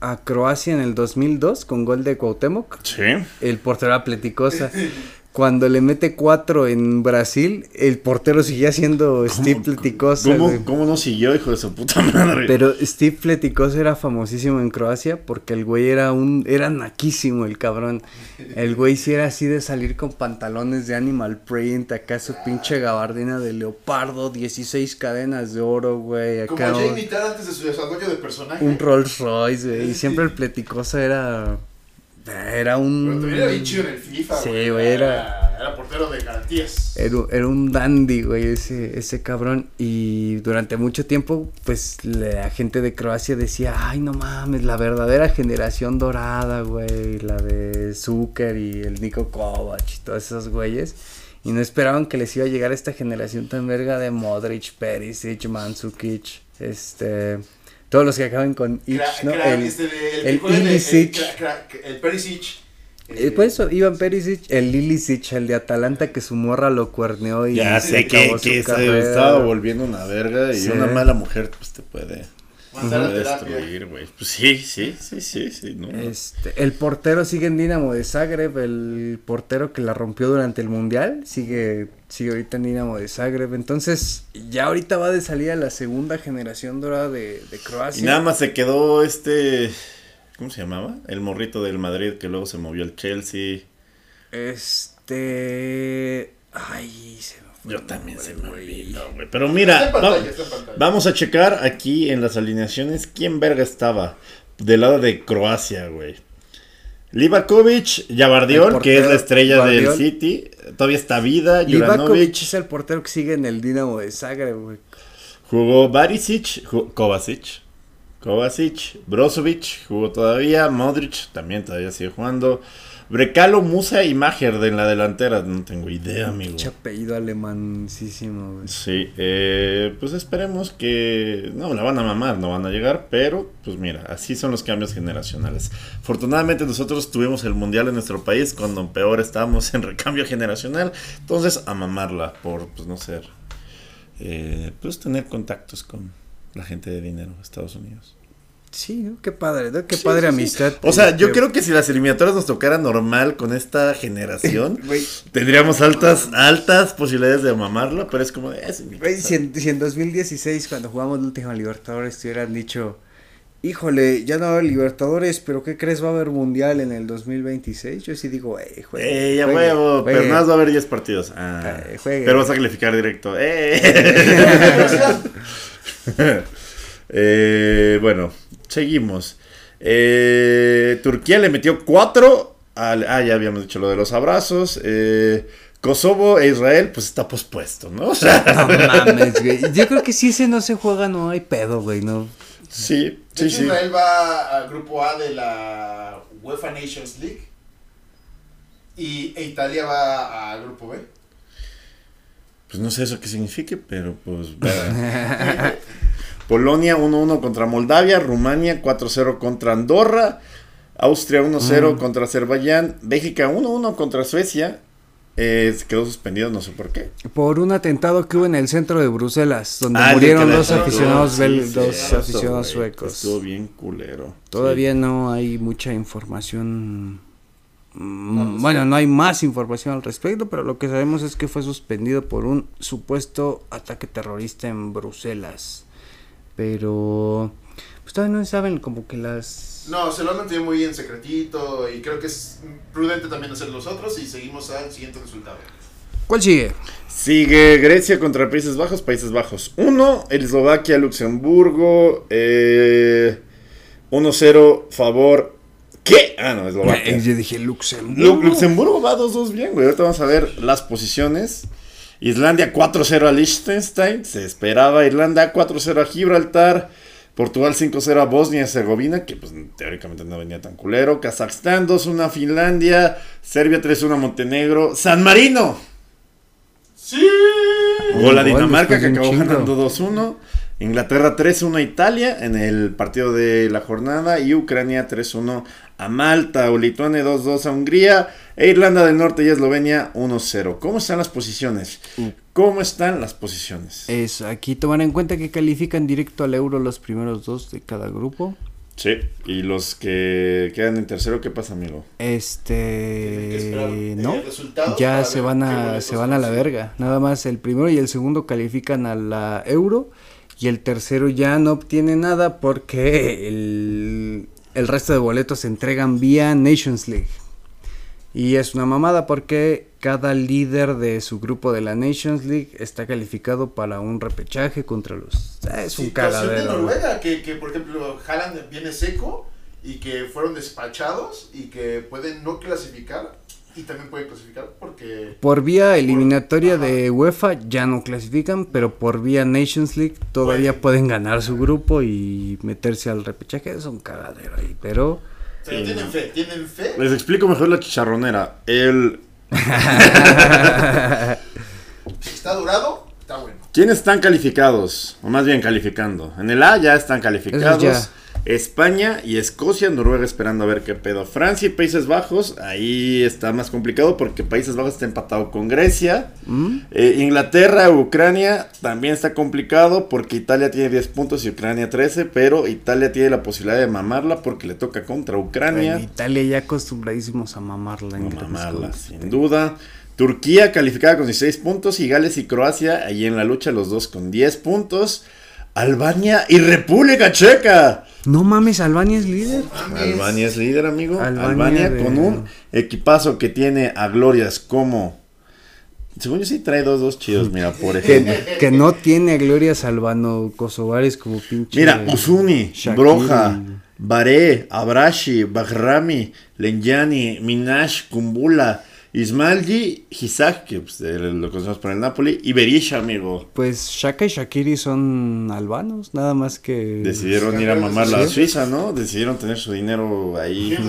a Croacia en el 2002 con gol de Cuauhtémoc. Sí. El portero era Pleticosa. Cuando le mete cuatro en Brasil, el portero seguía siendo Steve Pleticosa. ¿Cómo, güey. ¿Cómo no siguió, hijo de su puta madre? Pero Steve Pleticosa era famosísimo en Croacia porque el güey era un era naquísimo el cabrón. El güey sí era así de salir con pantalones de animal print, acá su pinche gabardina de leopardo, 16 cadenas de oro, güey, Como acá Jay un, Mittal antes de su desarrollo de personaje. un Rolls Royce, güey, y siempre el Pleticosa era era Pero un también era bien chido en el FIFA. Sí, güey, era- Era portero de garantías. Era, era un dandy, güey, ese, ese cabrón. Y durante mucho tiempo, pues, la gente de Croacia decía, ay, no mames, la verdadera generación dorada, güey. La de Zucker y el Nico Kovac y todos esos güeyes. Y no esperaban que les iba a llegar esta generación tan verga de Modric, Perisic, Mandzukic, este... Todos los que acaban con Ich, Cra- ¿no? cra- el, este de- el el cra- El Perisic. eh, pues eso, Iván Perisic, el Lilicic, el de Atalanta que su morra lo cuerneó y Ya se sé que, se estaba volviendo una verga y Sí. una mala mujer pues te puede, Destruir, güey. Pues sí, sí, sí, sí, sí, ¿no? Este, el portero sigue en Dinamo de Zagreb, el portero que la rompió durante el mundial, sigue, sigue ahorita en Dinamo de Zagreb. Entonces, ya ahorita va de salida la segunda generación dorada de, de Croacia. Y nada más se quedó este, ¿cómo se llamaba? El morrito del Madrid que luego se movió al Chelsea. Este. Ay, se Yo también se me güey. olvidó, güey. Pero mira, pantalla, va- vamos a checar aquí en las alineaciones quién verga estaba del lado de Croacia, güey. Livakovic, Yabardiol, que es la estrella del. City. Todavía está Vida, Livakovic es el portero que sigue en el Dinamo de Zagreb, güey. Jugó Barisic, ju- Kovacic, Kovacic, Brozovic, jugó todavía, Modric también todavía sigue jugando, Brecalo, Musa y Maher de en la delantera, no tengo idea, amigo. Pinche apellido alemancísimo, güey. Sí, eh, pues esperemos que no la van a mamar, no van a llegar, pero pues mira, así son los cambios generacionales. Afortunadamente nosotros tuvimos el mundial en nuestro país cuando peor estábamos en recambio generacional, entonces a mamarla por pues no ser, eh, pues tener contactos con la gente de dinero Estados Unidos. Sí, ¿no? Qué padre, ¿no? Qué Sí, padre sí, sí. amistad. O sea, yo creo que si las eliminatorias nos tocaran normal con esta generación, tendríamos altas, altas posibilidades de mamarla, pero es como de... "Es mi Güey, casa". si, en, si en 2016, cuando jugamos la última Libertadores, te hubieran dicho híjole, ya no va a haber Libertadores, pero ¿qué crees? Va a haber Mundial en el 2026. Yo sí digo, eh, juegue. Eh, ya juegue, huevo, juegue. pero más va a haber 10 partidos. Ah, Eh, juegue. pero vas a calificar directo. Eh. Eh, bueno, seguimos. Eh, Turquía le metió 4 al... Ah, ya habíamos dicho lo de los abrazos. Eh, Kosovo e Israel, pues está pospuesto, ¿no? O sea, No mames, güey. Yo creo que si ese no se juega, no hay pedo, güey, no. sí, De sí, hecho, sí. Israel va al grupo A de la UEFA Nations League. Y e Italia va al grupo B. Pues no sé eso qué signifique, pero pues... Polonia 1-1 contra Moldavia, Rumania 4-0 contra Andorra, Austria 1-0 Mm. contra Azerbaiyán, Bélgica 1-1 contra Suecia. Eh, quedó suspendido, no sé por qué. Por un atentado que hubo en el centro de Bruselas, donde Ah, murieron dos aficionados, sí, bel- sí, dos cierto, aficionados güey, suecos. Estuvo bien culero. Todavía no hay mucha información. mm, No, sé. bueno, no hay más información al respecto, pero lo que sabemos es que fue suspendido por un supuesto ataque terrorista en Bruselas. Pero pues todavía no saben como que las No, se lo han mantenido muy en secretito. Y creo que es prudente también hacer los otros. Y seguimos al siguiente resultado. ¿Cuál sigue? Sigue Grecia contra Países Bajos, Países Bajos 1, Eslovaquia, Luxemburgo, eh, 1-0 favor. ¿Qué? Ah, no, Eslovaquia. Yo dije Luxemburgo. Lu- Luxemburgo va 2-2 bien, güey. Ahorita vamos a ver las posiciones. Islandia 4-0 a Liechtenstein. Se esperaba. Irlanda 4-0 a Gibraltar. Portugal 5-0 a Bosnia y Herzegovina, que pues teóricamente no venía tan culero. Kazajstán 2-1 a Finlandia. Serbia 3-1 a Montenegro. San Marino. ¡Sí! Gol a Dinamarca que acabó ganando 2-1. Inglaterra 3-1 a Italia en el partido de la jornada. Y Ucrania 3-1 a Malta. O Lituania 2-2 a Hungría. E Irlanda del Norte y Eslovenia 1-0. ¿Cómo están las posiciones? ¿Cómo están las posiciones? Es aquí tomar en cuenta que califican directo al euro los primeros dos de cada grupo. Sí. Y los que quedan en tercero, ¿qué pasa, amigo? Este, eh, no, ya se van a se van a la verga. Nada más el primero y el segundo califican a la euro y el tercero ya no obtiene nada porque el, el resto de boletos se entregan vía Nations League. Y es una mamada porque cada líder de su grupo de la Nations League está calificado para un repechaje contra los... Ah, Es un de cagadero. ¿no? Noruega, que, que por ejemplo Haaland viene seco y que fueron despachados y que pueden no clasificar y también pueden clasificar porque Por vía eliminatoria de UEFA ya no clasifican, pero por vía Nations League todavía pueden ganar su grupo y meterse al repechaje. Es un cagadero ahí, pero... pero Sí, tienen fe, tienen fe. Les explico mejor la chicharronera. El... Si está durado, está bueno. ¿Quiénes están calificados? O más bien calificando. En el A ya están calificados. España y Escocia, Noruega esperando a ver qué pedo. Francia y Países Bajos, ahí está más complicado porque Países Bajos está empatado con Grecia. ¿Mm? Eh, Inglaterra, Ucrania también está complicado porque Italia tiene 10 puntos y Ucrania 13, pero Italia tiene la posibilidad de mamarla porque le toca contra Ucrania. En Italia ya acostumbradísimos a mamarla. en mamarla, juegos. sin duda. Turquía calificada con 16 puntos y Gales y Croacia ahí en la lucha los dos con 10 puntos. Albania y República Checa. No mames, Albania es líder. Albania es líder, amigo. Albania Albania, de- con un equipazo que tiene a glorias como... Según yo sí trae dos, dos chidos, mira, por ejemplo. Que, que no tiene a Gloria Salvano Kosovares como pinche. Mira, Usuni. Broja, Baré, Abrashi, Bahrami, Lenjani, Minash, Kumbula, Ismailji, Hisak, que pues, lo conocemos por el Napoli, y Berisha, amigo. Pues Shaka y Shakiri son albanos, nada más que. Decidieron ir a mamar la. Suiza, ¿no? Decidieron tener su dinero ahí.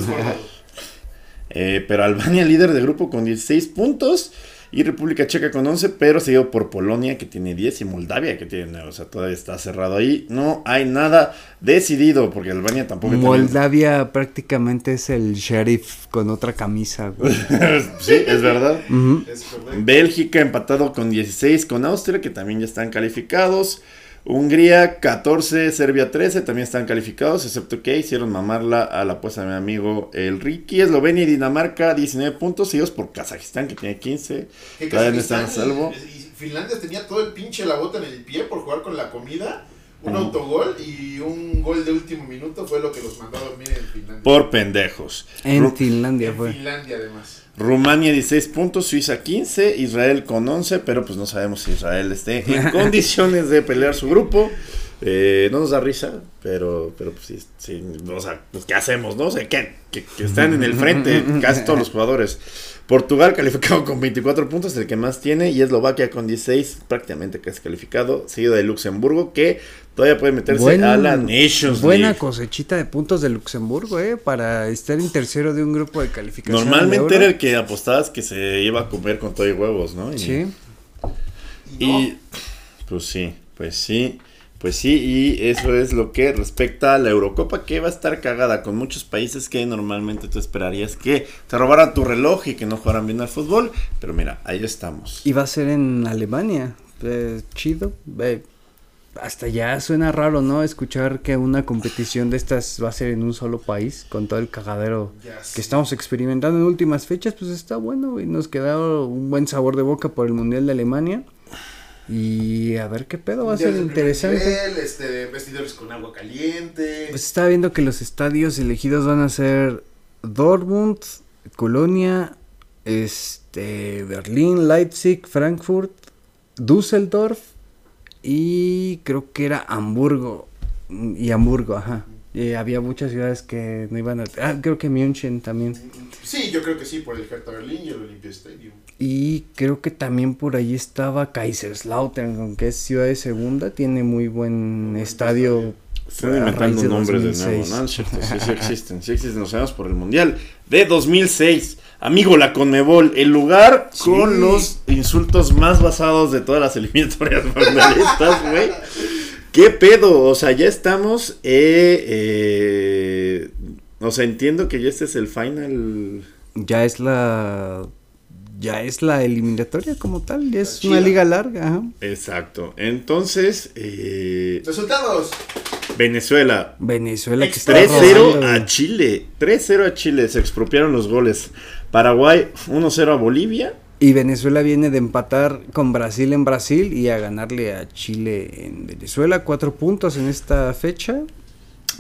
Eh, pero Albania líder de grupo con 16 puntos. Y República Checa con 11, pero seguido por Polonia que tiene 10 y Moldavia que tiene 9. O sea, todavía está cerrado ahí. No hay nada decidido porque Albania tampoco tiene- Moldavia prácticamente es el sheriff con otra camisa, güey. sí, es verdad. Ujú. Es correcto. Bélgica empatado con 16 con Austria, que también ya están calificados. Hungría 14, Serbia 13, también están calificados, excepto que hicieron mamarla a la apuesta de mi amigo el Ricky. Eslovenia y Dinamarca 19 puntos, seguidos por Kazajistán, que tiene 15. Que Todavía no están a salvo. y- y Finlandia tenía todo el pinche la bota en el pie por jugar con la comida. Un autogol y un gol de último minuto fue lo que los mandó a dormir en Finlandia. Por pendejos. En Ru- Finlandia en fue. Finlandia, además. Rumania 16 puntos, Suiza 15, Israel con 11, pero pues no sabemos si Israel esté en condiciones de pelear su grupo. Eh, no nos da risa, pero, pero pues sí, sí, o sea, pues ¿qué hacemos, no? O sea, que, que- que están en el frente casi todos los jugadores. Portugal calificado con 24 puntos, el que más tiene, y Eslovaquia con 16, prácticamente casi calificado, seguido de Luxemburgo, que todavía puede meterse a la Nations Buena League. cosechita de puntos de Luxemburgo, eh, para estar en tercero de un grupo de calificación. Normalmente al era el que apostabas que se iba a comer con todo y huevos, ¿no? Y- Sí. Y, no, Y pues sí, pues sí, pues sí, y eso es lo que respecta a la Eurocopa, que va a estar cagada con muchos países que normalmente tú esperarías que te robaran tu reloj y que no jugaran bien al fútbol, pero mira, ahí estamos. Y va a ser en Alemania. eh, chido. eh, hasta ya suena raro, ¿no? Escuchar que una competición de estas va a ser en un solo país, con todo el cagadero que estamos experimentando en últimas fechas, pues está bueno y nos queda un buen sabor de boca por el Mundial de Alemania. Y a ver qué pedo, va a ser interesante. nivel, este, vestidores con agua caliente. Pues estaba viendo que los estadios elegidos van a ser Dortmund, Colonia, este, Berlín, Leipzig, Frankfurt, Düsseldorf y creo que era Hamburgo. Y Hamburgo, ajá. Y había muchas ciudades que no iban a... Ah, creo que München también. Sí, yo creo que sí, por el Hertha Berlín y el Olympia Stadium. Y creo que también por ahí estaba Kaiserslautern, aunque es ciudad de segunda, tiene muy buen estadio. Están a inventando de nombres de nuevo, 2006. ¿no? Sí, sí existen, sí existen, nos sabemos por el Mundial de 2006. Amigo, la Conmebol, el lugar Sí. con los insultos más basados de todas las eliminatorias mundialistas, güey. ¿Qué pedo? O sea, ya estamos, eh, eh, o sea, entiendo que ya este es el final. Ya es la. Ya es la eliminatoria como tal, ya es una liga larga, ajá. Exacto. Entonces, eh, Resultados. Venezuela, Venezuela que está 3-0 robando, a. Chile. 3-0 a Chile. Se expropiaron los goles. Paraguay 1-0 a Bolivia. Y Venezuela viene de empatar con Brasil en Brasil y a ganarle a Chile en Venezuela. Cuatro puntos en esta fecha.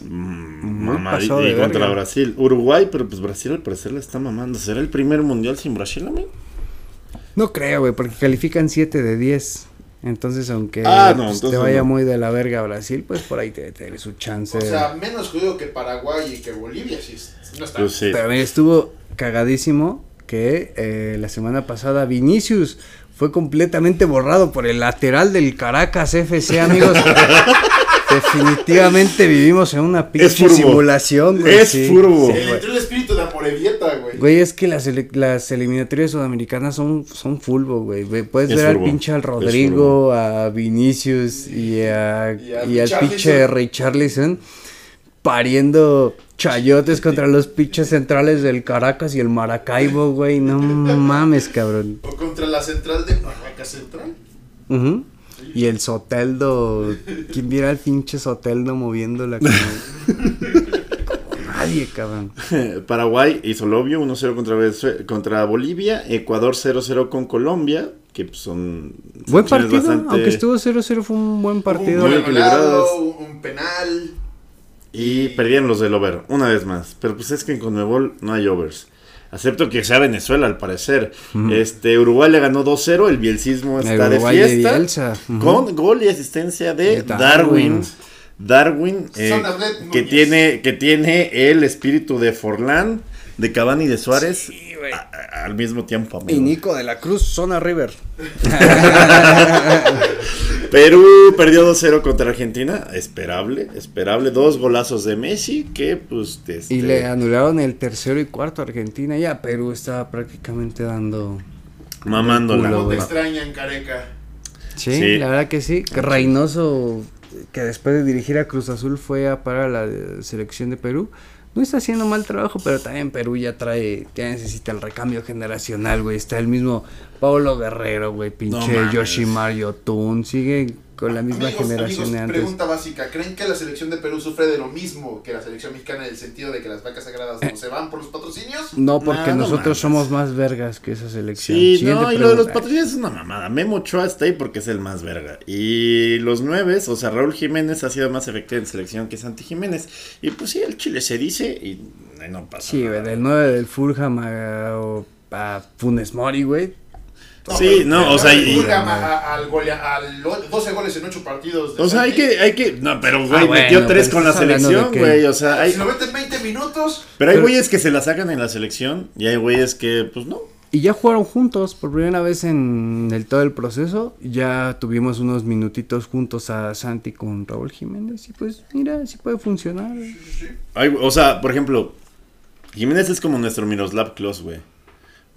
Mm, mamá, y contra verga. Brasil. Uruguay, pero pues Brasil al parecer la está mamando. ¿Será el primer mundial sin Brasil, amigo? No creo, güey, porque califican 7 de 10. Entonces, aunque Ah, no, pues, te vaya no. muy de la verga Brasil, pues por ahí te, te su chance. O sea, menos jodido que Paraguay y que Bolivia, sí. es- No está. Pues sí. Pero mira, estuvo cagadísimo que eh, la semana pasada Vinicius fue completamente borrado por el lateral del Caracas FC, amigos. Definitivamente vivimos en una pinche simulación, güey. Es sí. furbo. Sí, el espíritu güey. Es que las, ele- las eliminatorias sudamericanas son, son fulbo, güey. Puedes Es ver al pinche al Rodrigo, a Vinicius y, a, Y a y al pinche Richarlison pariendo chayotes contra los pinches centrales del Caracas y el Maracaibo, güey. No mames, cabrón. O contra la central de Barraca Central. Ujú. Y el Soteldo. ¿Quién viera al pinche Soteldo moviéndola como nadie, cabrón? Paraguay hizo lo obvio, 1-0 contra, Bolivia, Ecuador 0-0 con Colombia, que pues, son Buen partido, bastante- aunque estuvo 0-0 fue un buen partido. Un Muy penal. Y perdieron los del over, una vez más. Pero pues es que en Conmebol no hay overs. Acepto que sea Venezuela, al parecer. Este, Uruguay le ganó 2-0, el bielcismo El está de Uruguay de fiesta. Con gol y asistencia de De Darwin. Darwin. Darwin, eh, que, tiene, que tiene el espíritu de Forlán, de Cavani y de Suárez güey. a- a- al mismo tiempo. Y. Nico de la Cruz, Zona River. Perú perdió 2-0 contra Argentina, esperable, esperable. Dos golazos de Messi que pues... este, Y le anularon el tercero y cuarto a Argentina. Ya Perú estaba prácticamente dando. mamándola. culo, ¿Cómo te extrañan, careca? Sí, Sí. la verdad que sí. Que Reynoso, que después de dirigir a Cruz Azul fue a parar a la selección de Perú. No está haciendo mal trabajo, pero también Perú ya trae, ya necesita el recambio generacional, güey. Está el mismo Paulo Guerrero, güey, pinche mames. Yoshimar Yotun. Sigue con la misma Amigos, generación amigos, de antes. Pregunta básica, ¿creen que la selección de Perú sufre de lo mismo que la selección mexicana en el sentido de que las vacas sagradas no se van por los patrocinios? No, porque Nah, no nosotros mames. somos más vergas que esa selección. Sí, Siguiente no, y lo de los patrocinios es una mamada. Memo Ochoa está ahí porque es el más verga. Y los nueve, o sea, Raúl Jiménez ha sido más efectivo en selección que Santi Jiménez. Y pues sí, el Chile se dice y eh, no pasa Sí, nada. güey, del 9 del Fulham a, o- a Funes Mori, güey. Sí, pero- no, pero o sea, y- Fulham a- a- al golea- al o- 12 goles en 8 partidos. de O sea, hay que, hay que, no, pero güey, Ah, bueno, metió pero tres con la selección, güey, o sea, hay, Si lo meten 20 minutos, pero hay güeyes que se la sacan en la selección y hay güeyes que, pues no. Y ya jugaron juntos por primera vez en el todo el proceso. Ya tuvimos unos minutitos juntos a Santi con Raúl Jiménez. Y pues, mira, sí puede funcionar. Hay- o sea, por ejemplo, Jiménez es como nuestro Miroslav Klose, güey.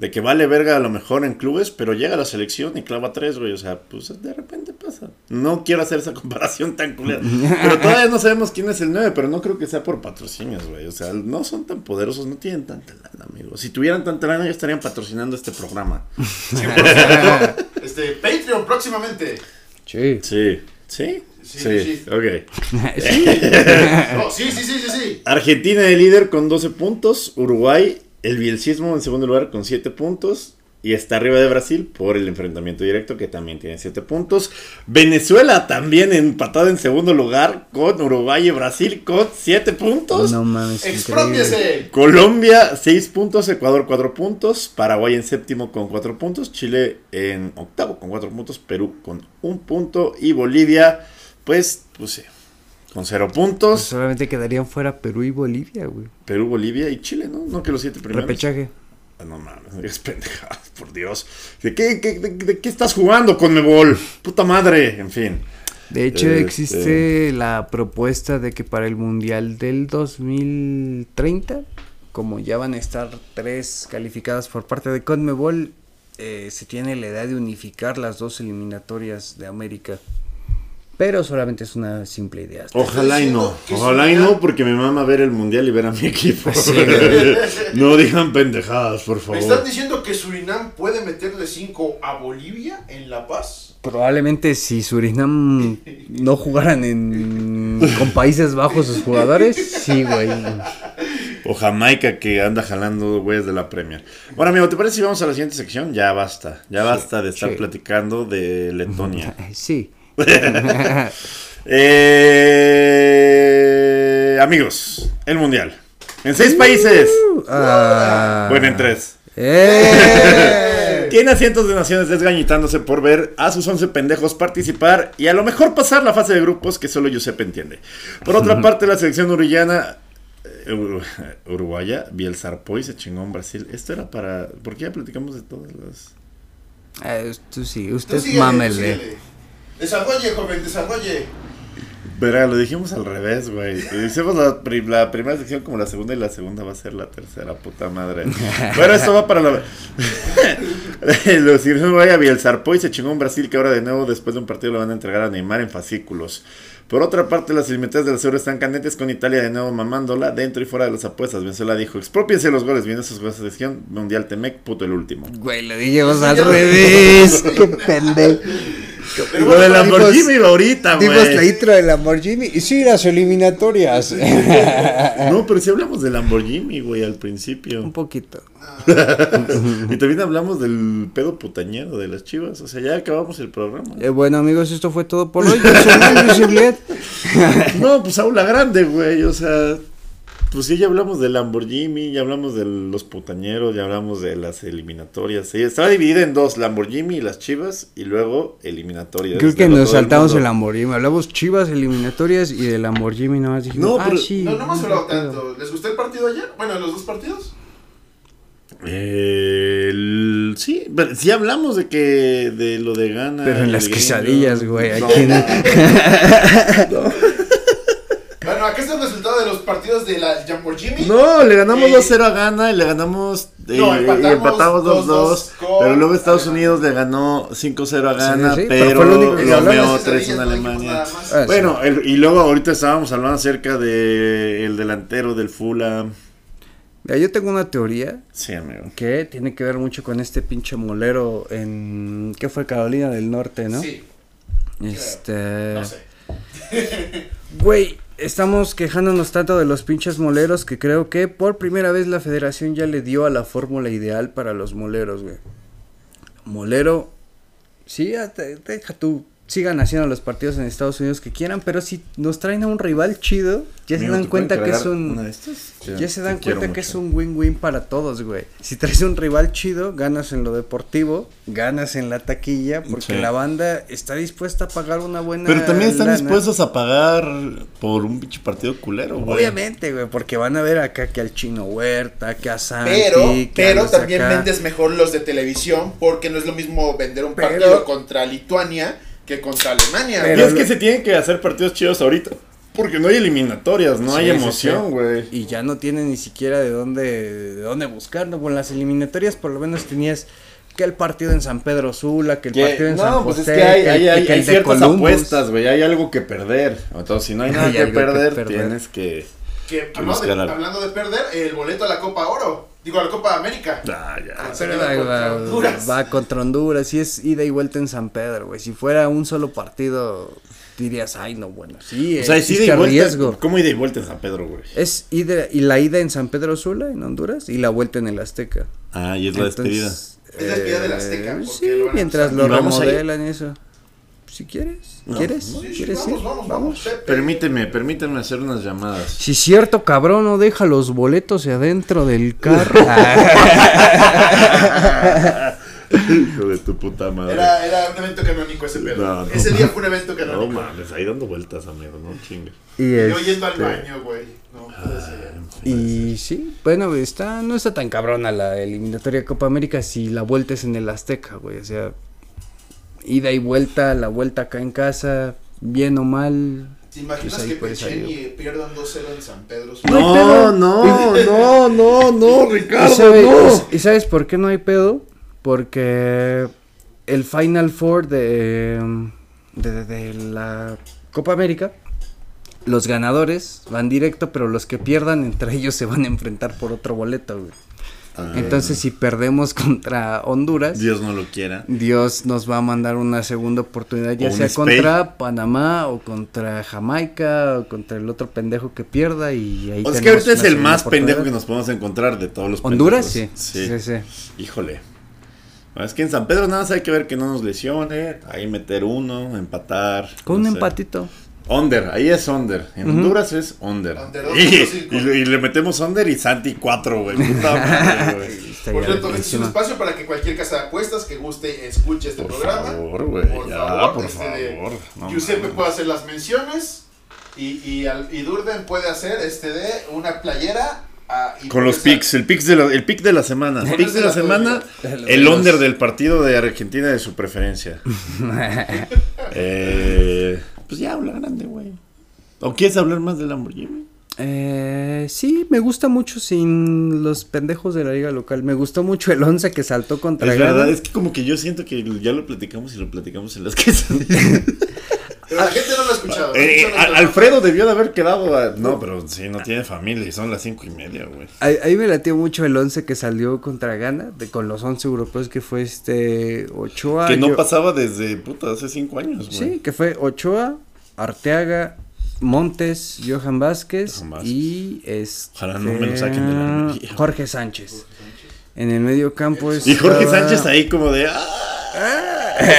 De que vale verga a lo mejor en clubes, pero llega a la selección y clava tres, güey. O sea, pues de repente pasa. No quiero hacer esa comparación tan culera. Pero todavía no sabemos quién es el 9, pero no creo que sea por patrocinios, güey. O sea, no son tan poderosos, no tienen tanta lana, amigo. Si tuvieran tanta lana, ya estarían patrocinando este programa. 100%. este, Patreon próximamente. Sí. Sí. ¿Sí? Sí, Sí, sí. ok. sí. No, sí, sí, sí, sí, sí. Argentina de líder con 12 puntos. Uruguay, el bielcismo en segundo lugar con 7 puntos. Y está arriba de Brasil por el enfrentamiento directo que también tiene 7 puntos. Venezuela también empatado en segundo lugar con Uruguay y Brasil con 7 puntos. No mames. Expropiese. Colombia 6 puntos, Ecuador 4 puntos, Paraguay en séptimo con 4 puntos, Chile en octavo con 4 puntos, Perú con 1 punto y Bolivia pues, pues con 0 Pues puntos. solamente quedarían fuera Perú y Bolivia, güey. Perú, Bolivia y Chile, ¿no? No que los siete primeros. Repechaje. Ah, No mames, no digas pendejadas, por Dios. ¿De qué, qué- de, de qué estás jugando con Mebol? Puta madre, en fin. De hecho, Este- existe la propuesta de que para el Mundial del 2030, como ya van a estar tres calificadas por parte de CONMEBOL, eh, se tiene la idea de unificar las dos eliminatorias de América. Pero solamente es una simple idea. Ojalá y no, ojalá y no, porque me mama ver el mundial y ver a mi equipo. Sí. no digan pendejadas, por ¿Me están favor. diciendo que Surinam puede meterle 5 a Bolivia en La Paz? Probablemente si Surinam no jugaran en, con Países Bajos sus jugadores, sí, güey. O Jamaica que anda jalando güeyes de la Premier. Bueno, amigo, ¿te parece si vamos a la siguiente sección? Ya basta, ya basta de estar sí. platicando de Letonia. Sí. Eh, amigos, el mundial. En seis países. Ah. Bueno, en tres. ¡Eh! Tiene a cientos de naciones desgañitándose por ver a sus 11 pendejos participar y a lo mejor pasar la fase de grupos que solo Giuseppe entiende. Por otra parte, la selección uruguayana, eh, ur- uruguaya, Bielsarpoy se chingó en Brasil. Esto era para... ¿Por qué ya platicamos de todas las...? Eh, tú sí, Tú usted síguele, mámele. Desarrolle, joven, desarrolle. Verá, lo dijimos al revés, güey. Hicimos la, pri- la primera sección como la segunda y la segunda va a ser la tercera, puta madre. Bueno, esto va para la... Los selección vaya Bielsarpoy se chingó en Brasil que ahora de nuevo después de un partido le van a entregar a Neymar en fascículos. Por otra parte, las eliminatorias de la Euro están candentes con Italia de nuevo mamándola dentro y fuera de las apuestas. Venezuela dijo, expropiense los goles, viendo esos juegos de selección, Mundial Temec, puto el último. Güey, lo dijimos al revés. Qué pendejo. Pero Lo de bueno, Lamborghini iba ahorita, Dimos la güey. intro de Lamborghini. Y sí, las eliminatorias. No, pero sí hablamos de Lamborghini, güey, al principio. Un poquito. Y también hablamos del pedo putañero de las chivas. O sea, ya acabamos el programa. Eh, bueno, amigos, esto fue todo por hoy. Yo soy. No, pues aula grande, güey. O sea, pues sí, ya hablamos del Lamborghini, ya hablamos de los putañeros, ya hablamos de las eliminatorias. Sí, estaba dividida en dos, Lamborghini y las chivas, y luego eliminatorias. Creo que nos el saltamos el. Lamborghini. Hablamos chivas eliminatorias y de Lamborghini nada más dijimos. No, ah, pero- sí. No, no hemos hablado tanto. ¿Les gustó el partido ayer? Bueno, los dos partidos. Eh, el- sí, pero sí hablamos de que de lo de Gana. Pero en las quesadillas, güey. No, aquí en- Bueno, acá está el resultado de los partidos de la Lamborghini. No, le ganamos Eh, 2-0 a Ghana y le ganamos eh, No, y empatamos empatamos 2-2. 2-2 con Pero luego Estados Alemania. Unidos le ganó 5-0 a Ghana, Sí, sí, pero pero, Las 3 en Alemania. nada más. Ah, sí. Bueno, el- y luego ahorita estábamos hablando acerca de el delantero del Fulham. Mira, yo tengo una teoría Sí, amigo. que tiene que ver mucho con este pinche molero en... ¿Qué fue? Carolina del Norte, ¿no? Sí. Este. No sé. Güey, estamos quejándonos tanto de los pinches moleros que creo que por primera vez la federación ya le dio a la fórmula ideal para los moleros, güey. Molero, sí, deja tú, sigan haciendo los partidos en Estados Unidos que quieran, pero si nos traen a un rival chido, ya se dan ¿te cuenta que es un... una de estas? Ya se dan cuenta que es un win-win para todos, güey. Si traes un rival chido, ganas en lo deportivo, ganas en la taquilla, porque Sí. la banda está dispuesta a pagar una buena. Pero también están lana. dispuestos a pagar por un pinche partido culero, güey. Obviamente, güey, porque van a ver acá que al chino Huerta, que a Santi, Pero, que pero también acá. vendes mejor los de televisión porque no es lo mismo vender un Pero- partido contra Lituania que contra Alemania. Pero- Y es que se tienen que hacer partidos chidos ahorita. Porque no hay eliminatorias, no Sí, hay emoción, sí. güey. Y ya no tienen ni siquiera de dónde, de dónde buscar, ¿no? Con las eliminatorias por lo menos tenías que el partido en San Pedro Sula, que el Que- partido en San no, pues José, es que hay, que, hay, hay- que hay el de ciertas Columbus. apuestas, güey. Hay algo que perder. Entonces, si no hay nada Hay que, perder. tienes que. Que, que hablando, de, hablando de perder, el boleto a la Copa Oro. Digo, a la Copa América. Ah, ya. Pero va, contra Honduras. va contra Honduras y es ida y vuelta en San Pedro, güey. Si fuera un solo partido, dirías, ay, no, bueno, sí, O sea, es ida existe y vuelta. riesgo. ¿Cómo ida y vuelta en San Pedro, güey? Es ida, y la ida en San Pedro Sula, en Honduras, y la vuelta en el Azteca. Ah, y es la despedida. Entonces, Es la despedida del eh, Azteca, porque Sí, lo mientras lo remodelan y eso. Si quieres, No, ¿quieres? no, Sí, ¿Quieres vamos, ir? vamos, vamos. Permíteme, permíteme hacer unas llamadas. Si cierto, cabrón, no deja los boletos adentro del carro. Hijo de tu puta madre. Era, era un evento canónico ese pedo. No, no. ese día fue un evento No canónico. mames, ahí dando vueltas, amigo, no chingue. y, Yo yendo al este, baño, güey. No, puede ser. y sí, bueno, está, no está tan cabrona la eliminatoria Copa América si la vuelta es en el Azteca, güey. O sea, ida y vuelta, la vuelta acá en casa, bien o mal. ¿Te imaginas Pues que. Pecheni pierdan 2-0 en San Pedro? No, no, no, no, no, ¿Y, Ricardo, sabe- no. y sabes por qué no hay pedo? Porque el Final Four de, de, de la Copa América, los ganadores van directo, pero los que pierdan entre ellos se van a enfrentar por otro boleto, güey. Ah, Entonces, si perdemos contra Honduras, Dios no lo quiera. Dios nos va a mandar una segunda oportunidad, ya sea contra Panamá o contra Jamaica o contra el otro pendejo que pierda y ahí O es que ahorita es el más pendejo que nos podemos encontrar de todos los Honduras, sí. Sí, sí. Híjole. Es que en San Pedro nada más hay que ver que no nos lesione, ahí meter uno, empatar. Con un sé. empatito. Under, ahí es under. En. Honduras es under. Under y, y- y le metemos under y Santi 4, güey. Por cierto, este es un espacio para que cualquier casa de apuestas que guste escuche este Por programa. favor, güey. Por Ya, favor, por este de- favor. No Giuseppe puede hacer las menciones y, y, al- y Durden puede hacer este de una playera. ah, y Con los picks, el pick de la, el pick de la semana. Con Pick ese de la semana, el under del partido de Argentina de su preferencia. eh, pues ya habla grande, güey. ¿O quieres hablar más del Lamborghini? Eh, sí, me gusta mucho sin los pendejos de la liga local. Me gustó mucho el 11 que saltó contra Es verdad, es que como que yo siento que ya lo platicamos y lo platicamos en las quesadillas. Pero la gente no lo ha escuchado. Eh, Alfredo debió de haber quedado. a- No, pero sí, no tiene familia y son las cinco y media, güey. Ahí, ahí me latió mucho el 11 que salió contra Ghana, de, con los 11 europeos que fue este Ochoa. Que no yo- pasaba desde puta hace cinco años, güey. Sí, que fue Ochoa, Arteaga, Montes, Johan Vázquez, Johan Vázquez. y este, Ojalá no me lo saquen de la Almería. Jorge Sánchez. En el medio campo es Y Jorge Sánchez ahí como de. ¡Ah!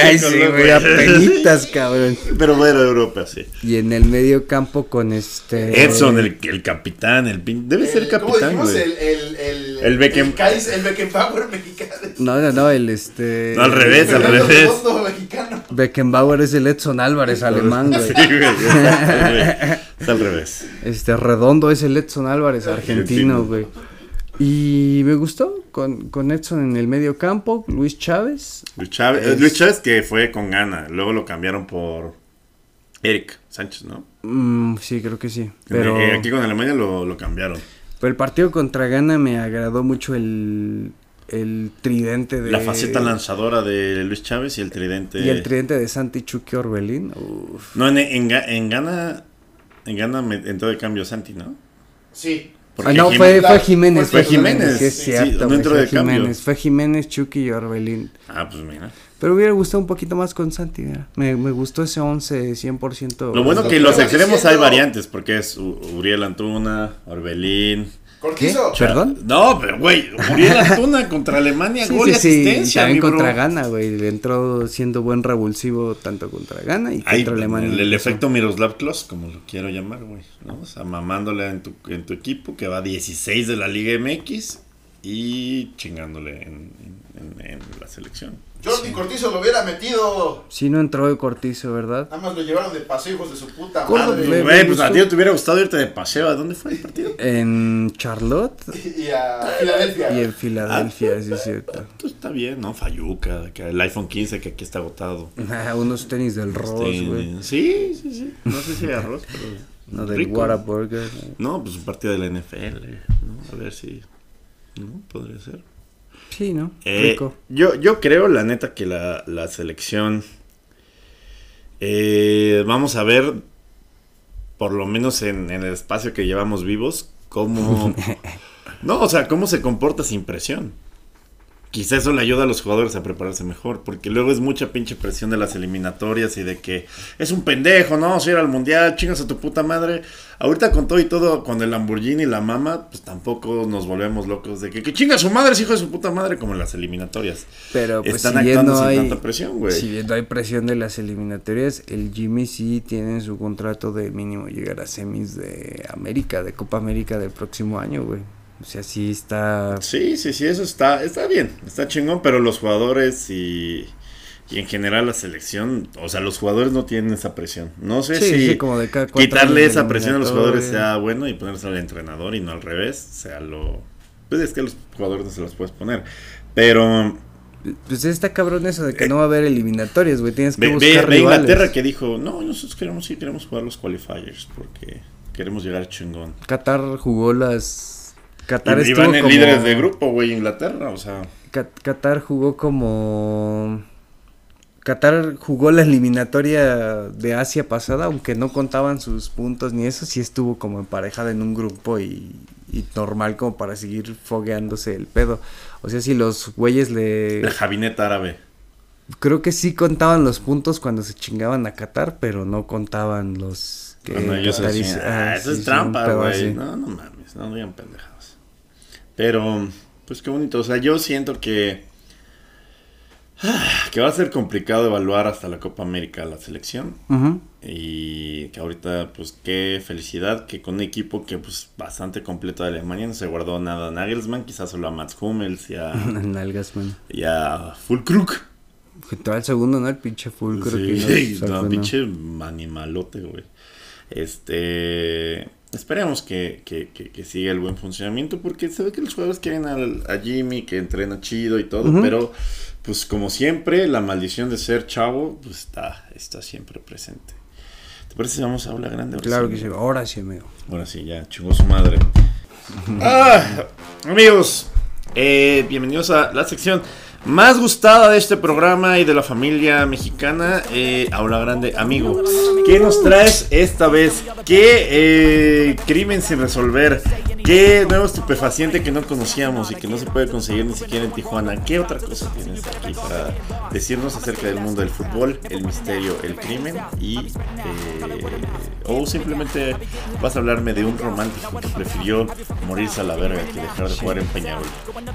Ay, sí, güey, apenitas, cabrón. Pero bueno, Europa, sí. Y en el medio campo con este. Edson, el, el capitán, el pin- Debe ser el- ¿cómo capitán, dijimos? güey. El, el, el, El Beckham- el, Kais- el Beckenbauer mexicano. No, no, no, el este. No, al revés, al revés. Redondo mexicano. Beckenbauer es el Edson Álvarez alemán, güey. Sí, güey. Es al revés. Este Redondo es el Edson Álvarez Argentino. güey. Y me gustó con, con Edson en el medio campo, Luis Chávez. Luis Chávez, Es- Luis Chávez que fue con gana. Luego lo cambiaron por Eric Sánchez, ¿no? Mm, sí, creo que sí. Pero, Eh, Aquí con Alemania lo, lo cambiaron. pero el partido contra Ghana me agradó mucho el, el tridente de. La faceta lanzadora de Luis Chávez y el tridente. Y el tridente de Santi Chucky Orbelín. Uf. No, en, en, Ga- en Ghana. En Ghana me- entró de cambio Santi, ¿no? Sí. Porque Ah, no, Jim- fue, fue Jiménez. fue Jiménez, Jiménez, sí, es sí, no fue de. Jiménez. Fue Jiménez, Chucky y Orbelín. Ah, pues mira. Pero hubiera gustado un poquito más con Santi, mira. Me, me gustó ese 11 100%. Lo bueno Lo que que los extremos hay variantes, porque es Uriel Antuna, Orbelín. Cortizo. ¿Qué? ¿Perdón? No, pero güey, Uriel Antuna contra Alemania, Sí, gol sí, y sí, asistencia, también mi bro. contra Ghana, güey. Entró siendo buen revulsivo tanto contra Ghana y Ahí, contra Alemania. el, efecto Miroslav Klose, como lo quiero llamar, güey, ¿no? O sea, mamándole en tu, en tu equipo que va 16 de la Liga MX y chingándole en, en- en la selección. Jordi Cortizo lo hubiera metido. Sí, no entró de Cortizo, ¿verdad? Nada más lo llevaron de paseo, hijos de su puta madre. Güey, pues a ti no te hubiera gustado irte de paseo. ¿A dónde fue el partido? En Charlotte Y a Filadelfia. y en Filadelfia, sí es cierto. Pues está bien, ¿no? Fayuca, que el iPhone 15 que aquí está agotado. Ah, unos tenis del Ross, Este, güey. sí, sí, sí. No sé si hay arroz, pero. No, del rico. Whataburger. No, pues un partido de la NFL, ¿no? A ver si. ¿No? Podría ser. Sí, ¿no? Eh, Rico. yo, yo creo, la neta, que la, la selección. eh, vamos a ver, por lo menos en, en el espacio que llevamos vivos, cómo. no, o sea, cómo se comporta sin presión. Quizá eso le ayuda a los jugadores a prepararse mejor, porque luego es mucha pinche presión de las eliminatorias y de que es un pendejo, ¿no? Si ir al mundial, chingas a tu puta madre. Ahorita con todo y todo, con el Lamborghini y la mama, pues tampoco nos volvemos locos de que, que chinga su madre, es hijo de su puta madre, como en las eliminatorias. Pero pues Están si actuando no sin hay, tanta presión, güey. si bien no hay presión de las eliminatorias, el Jimmy sí tiene en su contrato de mínimo llegar a semis de América, de Copa América del próximo año, güey. O sea, sí está... Sí, sí, sí, eso está, está bien, está chingón, pero los jugadores y, y en general la selección, o sea, los jugadores no tienen esa presión. No sé Sí, si sí, como de cada cuatro quitarle esa presión a los jugadores sea bueno y ponerse al entrenador y no al revés, sea lo... Pues es que a los jugadores no se los puedes poner. Pero Pues está cabrón eso de que no va a haber eliminatorias, güey. Tienes que ve, buscar ve- rivales. Inglaterra que dijo, no, nosotros queremos sí, queremos jugar los qualifiers porque queremos llegar chingón. Qatar jugó las... Qatar Y, estuvo van en como... líderes de grupo, güey, Inglaterra, o sea... Qatar jugó como... Qatar jugó la eliminatoria de Asia pasada, aunque no contaban sus puntos ni eso, sí estuvo como emparejada en un grupo y, y normal como para seguir fogueándose el pedo. O sea, si los güeyes le... La Jabineta árabe. Creo que sí contaban los puntos cuando se chingaban a Qatar, pero no contaban los... Que Cuando ellos Qatar hacían, hizo- ah, ah, eso sí, es trampa, güey. No, no mames, no digan pendejadas. Pero, pues qué bonito. O sea, yo siento que. Ah, Que va a ser complicado evaluar hasta la Copa América la selección. Y que ahorita, pues qué felicidad que con un equipo que, pues, bastante completo de Alemania no se guardó nada a Nagelsmann, quizás solo a Mats Hummels y a, Nalgas, man. y a Fulkrug. Que todo el segundo, ¿no? El pinche full, creo Sí, que no, no, pinche animalote, güey. Este. Esperemos que, que, que, que siga el buen funcionamiento porque se ve que los jugadores quieren al- a Jimmy, que entrena chido y todo, pero pues como siempre, la maldición de ser chavo pues está, está siempre presente. ¿Te parece si vamos a hablar grande? ahora Claro sí? que sí, ahora sí, amigo. Ahora sí, ya chingó su madre. Ah, amigos, eh, bienvenidos a la sección más gustada de este programa y de la familia mexicana, eh, Aula Grande. Amigo, ¿qué nos traes esta vez? ¿Qué eh, crimen sin resolver? ¿Qué nuevo estupefaciente que no conocíamos y que no se puede conseguir ni siquiera en Tijuana? ¿Qué otra cosa tienes aquí para decirnos acerca del mundo del fútbol, el misterio, el crimen y... eh, o simplemente vas a hablarme de un romántico que prefirió morirse a la verga que dejar de jugar en Peñarol.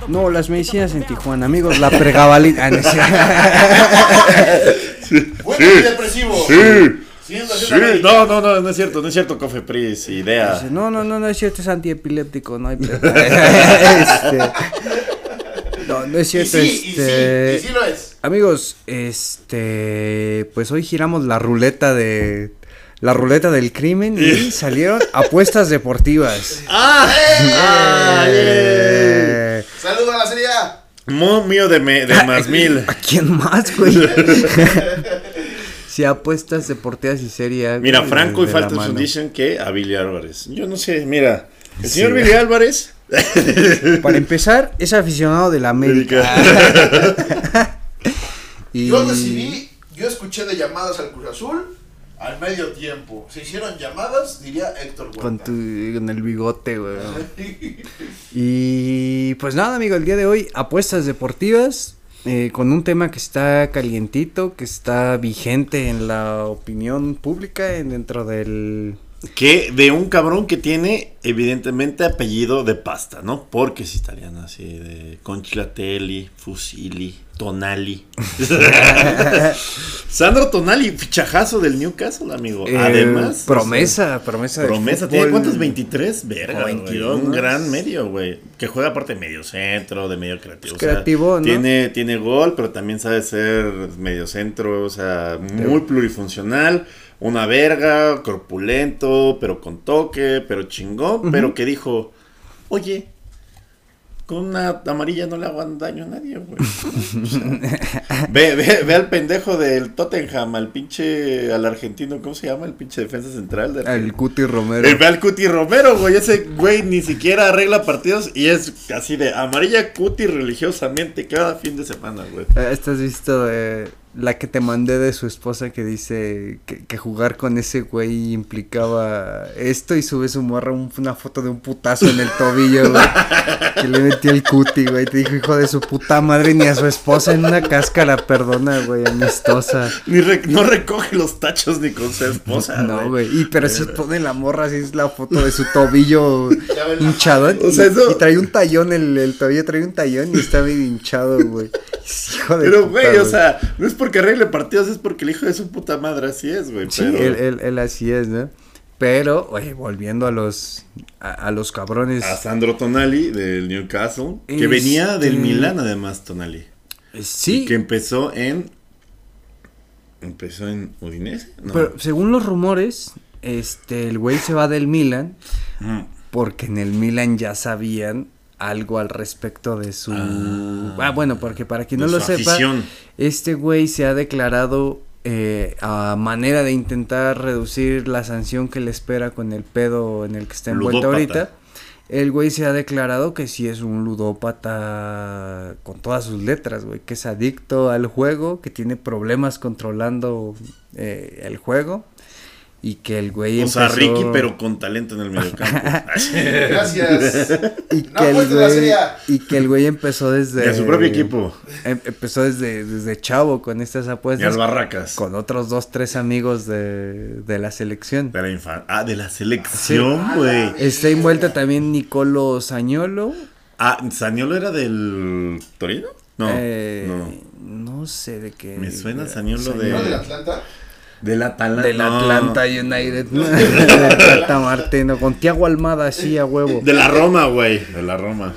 No, las medicinas en Tijuana, amigos, la pregabalina. Ah, depresivo. Siendo así Sí, no, no, no, no es cierto, no es cierto, Cofe Pris, idea. Dice, no, no, no, no es cierto, es antiepiléptico, no hay. Este, No, no es cierto, sí, y sí, este... y sí lo es. Amigos, este, pues hoy giramos la ruleta de la ruleta del crimen y salieron apuestas deportivas. ¡Ah! ¡Ah! Eh, Saludo a la Serie A. Muy mío de, me- de más mil. ¿A quién más, güey? Si apuestas deportivas y seria. Mira, Franco y mano. dicen que a Billy Álvarez. Yo no sé, mira, el Sí. señor Billy Álvarez. Para empezar, es aficionado de la América. y Yo decidí, yo escuché de llamadas al Cruz Azul al medio tiempo. Se hicieron llamadas, diría Héctor Huerta. con, tu, con el bigote, güey. Y pues nada, amigo, el día de hoy, apuestas deportivas. Eh, con un tema que está calientito, que está vigente en la opinión pública en- dentro del... Que de un cabrón que tiene, evidentemente, apellido de pasta, ¿no? Porque es italiano, así de Concilatelli, Fusili, Tonali. Sandro Tonali, fichajazo del Newcastle, amigo. eh, Además. promesa, promesa. Promesa. ¿tiene cuántos? 23, verga, O güey, 22, un ¿no? gran medio, güey, que juega aparte de medio centro, de medio creativo, Pues creativo, ¿no? tiene, tiene gol, pero también sabe ser medio centro, o sea, muy plurifuncional, una verga, corpulento, pero con toque, pero chingón, pero que dijo, oye, con una amarilla no le hago daño a nadie, güey. O sea, ve, ve, ve al pendejo del Tottenham, al pinche, al argentino, ¿cómo se llama? El pinche defensa central del El Cuti Romero. el Real Cuti Romero, güey. Ese güey ni siquiera arregla partidos y es así de amarilla Cuti religiosamente cada fin de semana, güey. Eh, ¿Este has visto eh, la que te mandé de su esposa que dice que, que jugar con ese güey implicaba esto y sube su morra un- una foto de un putazo en el tobillo, güey? que le metió el cuti, güey. Te dijo, hijo de su puta madre, ni a su esposa en una cáscara, perdona, güey, amistosa. Ni re- no recoge los tachos ni con su esposa, No, güey. Y pero si pone la morra, así es la foto de su tobillo hinchado. O sea, y, eso- y trae un tallón, el, el tobillo trae un tallón y está bien hinchado, güey. Hijo de Pero, puta, güey, o sea, no es porque arregle partidos, es porque el hijo de su puta madre así es, güey. Sí, pero él, él, él así es, ¿no? Pero, oye, volviendo a los, a, a los cabrones. A Sandro Tonali del Newcastle, que Este- venía del Milán además, Tonali. eh, sí, Y que empezó en... ¿Empezó en Udinese? No. pero según los rumores, este, el güey se va del Milan Mm. porque en el Milan ya sabían algo al respecto de su... Ah. Ah, bueno, porque para quien no lo sepa, afición. este güey se ha declarado eh, a manera de intentar reducir la sanción que le espera con el pedo en el que está envuelto Ludópata. ahorita. El güey se ha declarado que sí es un ludópata con todas sus letras, güey, que es adicto al juego, que tiene problemas controlando eh, el juego y que el güey O sea, Ricky, pero con talento en el mediocampo. Gracias. y No que, el güey, y que el güey empezó desde De su propio equipo. em- empezó desde, desde chavo con estas Y apuestas al Barracas. con otros dos, tres amigos de, de la selección. De la infan- Ah, de la selección, güey. Está envuelta también Nicolo Sañolo. Ah, ¿Saniolo era del Torino? No, eh, no. no sé de qué. Me suena. Sañolo de- ¿No del Atlanta? Del Atalanta. Del no. Atlanta United. Del Tata Martino. Con Tiago Almada, sí, a huevo. De la Roma, güey. De la Roma.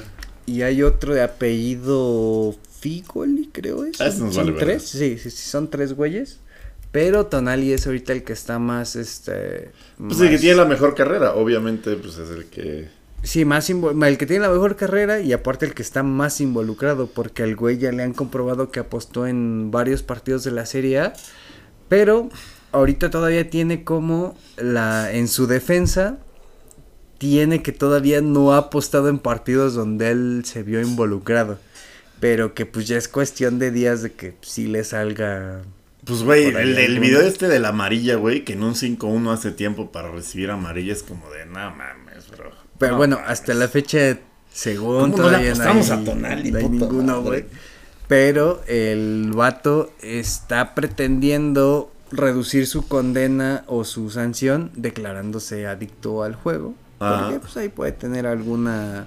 Y hay otro de apellido Figoli, creo es. Ah, ¿Son vale tres? Sí, sí, sí, son tres güeyes. Pero Tonali es ahorita el que está más, este... Pues más- el que tiene la mejor carrera, obviamente, pues es el que. Sí, más invo- el que tiene la mejor carrera y aparte el que está más involucrado porque al güey ya le han comprobado que apostó en varios partidos de la Serie A, pero ahorita todavía tiene como la en su defensa tiene que todavía no ha apostado en partidos donde él se vio involucrado, pero que pues ya es cuestión de días de que sí le salga Pues, güey, el, el video este de la amarilla, güey, que en un 5-1 hace tiempo para recibir amarilla es como de, no mames, bro. Pero No bueno, mames". hasta la fecha, según ¿Cómo no le todavía no hay, apostamos a Tonali, no hay ninguno, güey. Pero el vato está pretendiendo reducir su condena o su sanción declarándose adicto al juego. Ajá. Porque pues ahí puede tener alguna...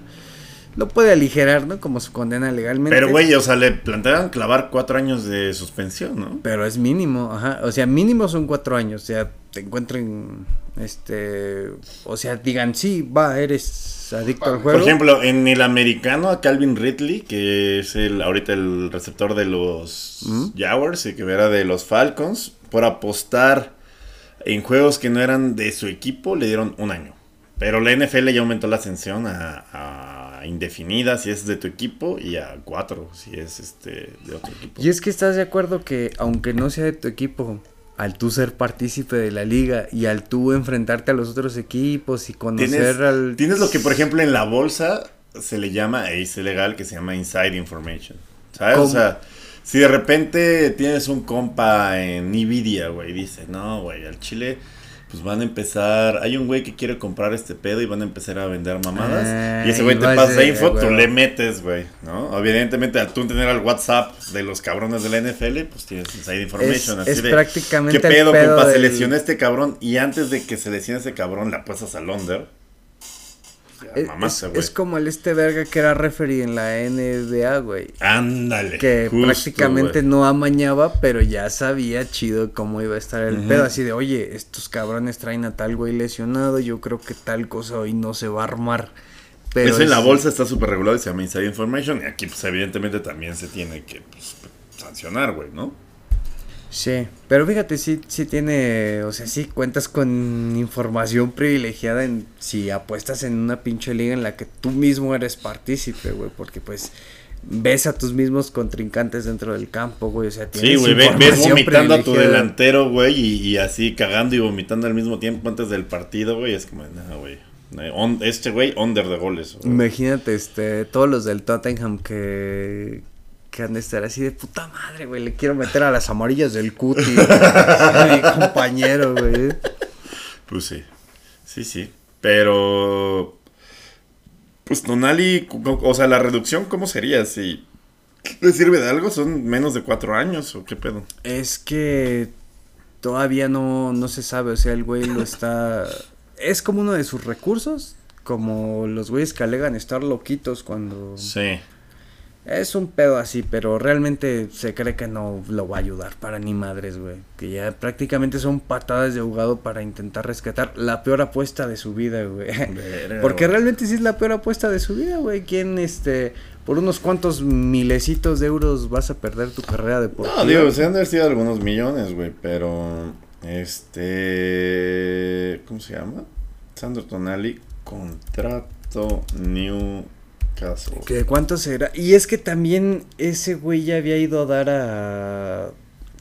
Lo puede aligerar, ¿no? Como su condena legalmente. Pero, güey, o sea, le planteaban clavar cuatro años de suspensión, ¿no? Pero es mínimo, ajá. O sea, mínimo son cuatro años. O sea, te encuentren, este... O sea, digan, sí, va, eres adicto al juego. Por ejemplo, en el americano, a Calvin Ridley, que es el ahorita el receptor de los ¿Mm? Jaguars y que era de los Falcons, por apostar en juegos que no eran de su equipo, le dieron un año. Pero la NFL ya aumentó la sanción a, a indefinida si es de tu equipo y a cuatro si es este de otro equipo. Y es que estás de acuerdo que aunque no sea de tu equipo, al tú ser partícipe de la liga y al tú enfrentarte a los otros equipos y conocer Tienes, al... tienes lo que, por ejemplo, en la bolsa se le llama, e es ilegal, que se llama inside information. ¿Sabes? ¿Cómo? O sea, si de repente tienes un compa en Nvidia, güey, dice, no, güey, al chile, pues van a empezar, hay un güey que quiere comprar este pedo y van a empezar a vender mamadas. Ah, y ese güey te pasa de- info, tú le metes, güey, ¿no? Evidentemente, al tú tener al WhatsApp de los cabrones de la NFL, pues tienes inside information. Es- así es de, prácticamente ¿Qué el pedo, pedo compa? Se del- lesionó este cabrón y antes de que se lesione ese cabrón, le apuestas al under. Es, es- güey. es como el este verga que era referee en la NBA, güey. Ándale. Que justo, prácticamente no amañaba, pero ya sabía chido cómo iba a estar el pedo. Así de, oye, estos cabrones traen a tal güey lesionado, yo creo que tal cosa hoy no se va a armar. Pero Eso en la bolsa está súper regulado y se llama Inside Information. Y aquí, pues, evidentemente, también se tiene que pues, sancionar, güey, ¿no? Sí, pero fíjate, sí, sí tiene, o sea, sí cuentas con información privilegiada en si apuestas en una pinche liga en la que tú mismo eres partícipe, güey, porque pues ves a tus mismos contrincantes dentro del campo, güey, o sea, Sí, tienes güey, ve- ves vomitando a tu delantero, güey, y, y así cagando y vomitando al mismo tiempo antes del partido, güey. Es como, no, güey. on- Este güey, under de goles. güey. Imagínate, este, todos los del Tottenham que, que han de estar así de puta madre, güey, le quiero meter a las amarillas del cuti, a mi compañero, güey. Pues sí, sí, sí. Pero, pues Tonali, o sea, la reducción, ¿cómo sería? Si le sirve de algo, son menos de cuatro años o qué pedo. Es que todavía no, no se sabe, o sea, el güey lo está... Es como uno de sus recursos, como los güeyes que alegan estar loquitos cuando... Sí. Es un pedo así, pero realmente se cree que no lo va a ayudar para ni madres, güey. Que ya prácticamente son patadas de ahogado para intentar rescatar la peor apuesta de su vida, güey. Porque realmente sí es la peor apuesta de su vida, güey. ¿Quién, este, por unos cuantos milecitos de euros vas a perder tu carrera deportiva? No, digo, se han de sido algunos millones, güey, pero este, ¿cómo se llama? Sandro Tonali, contrato Newcastle. ¿Que ¿Cuánto será? Y es que también ese güey ya había ido a dar a...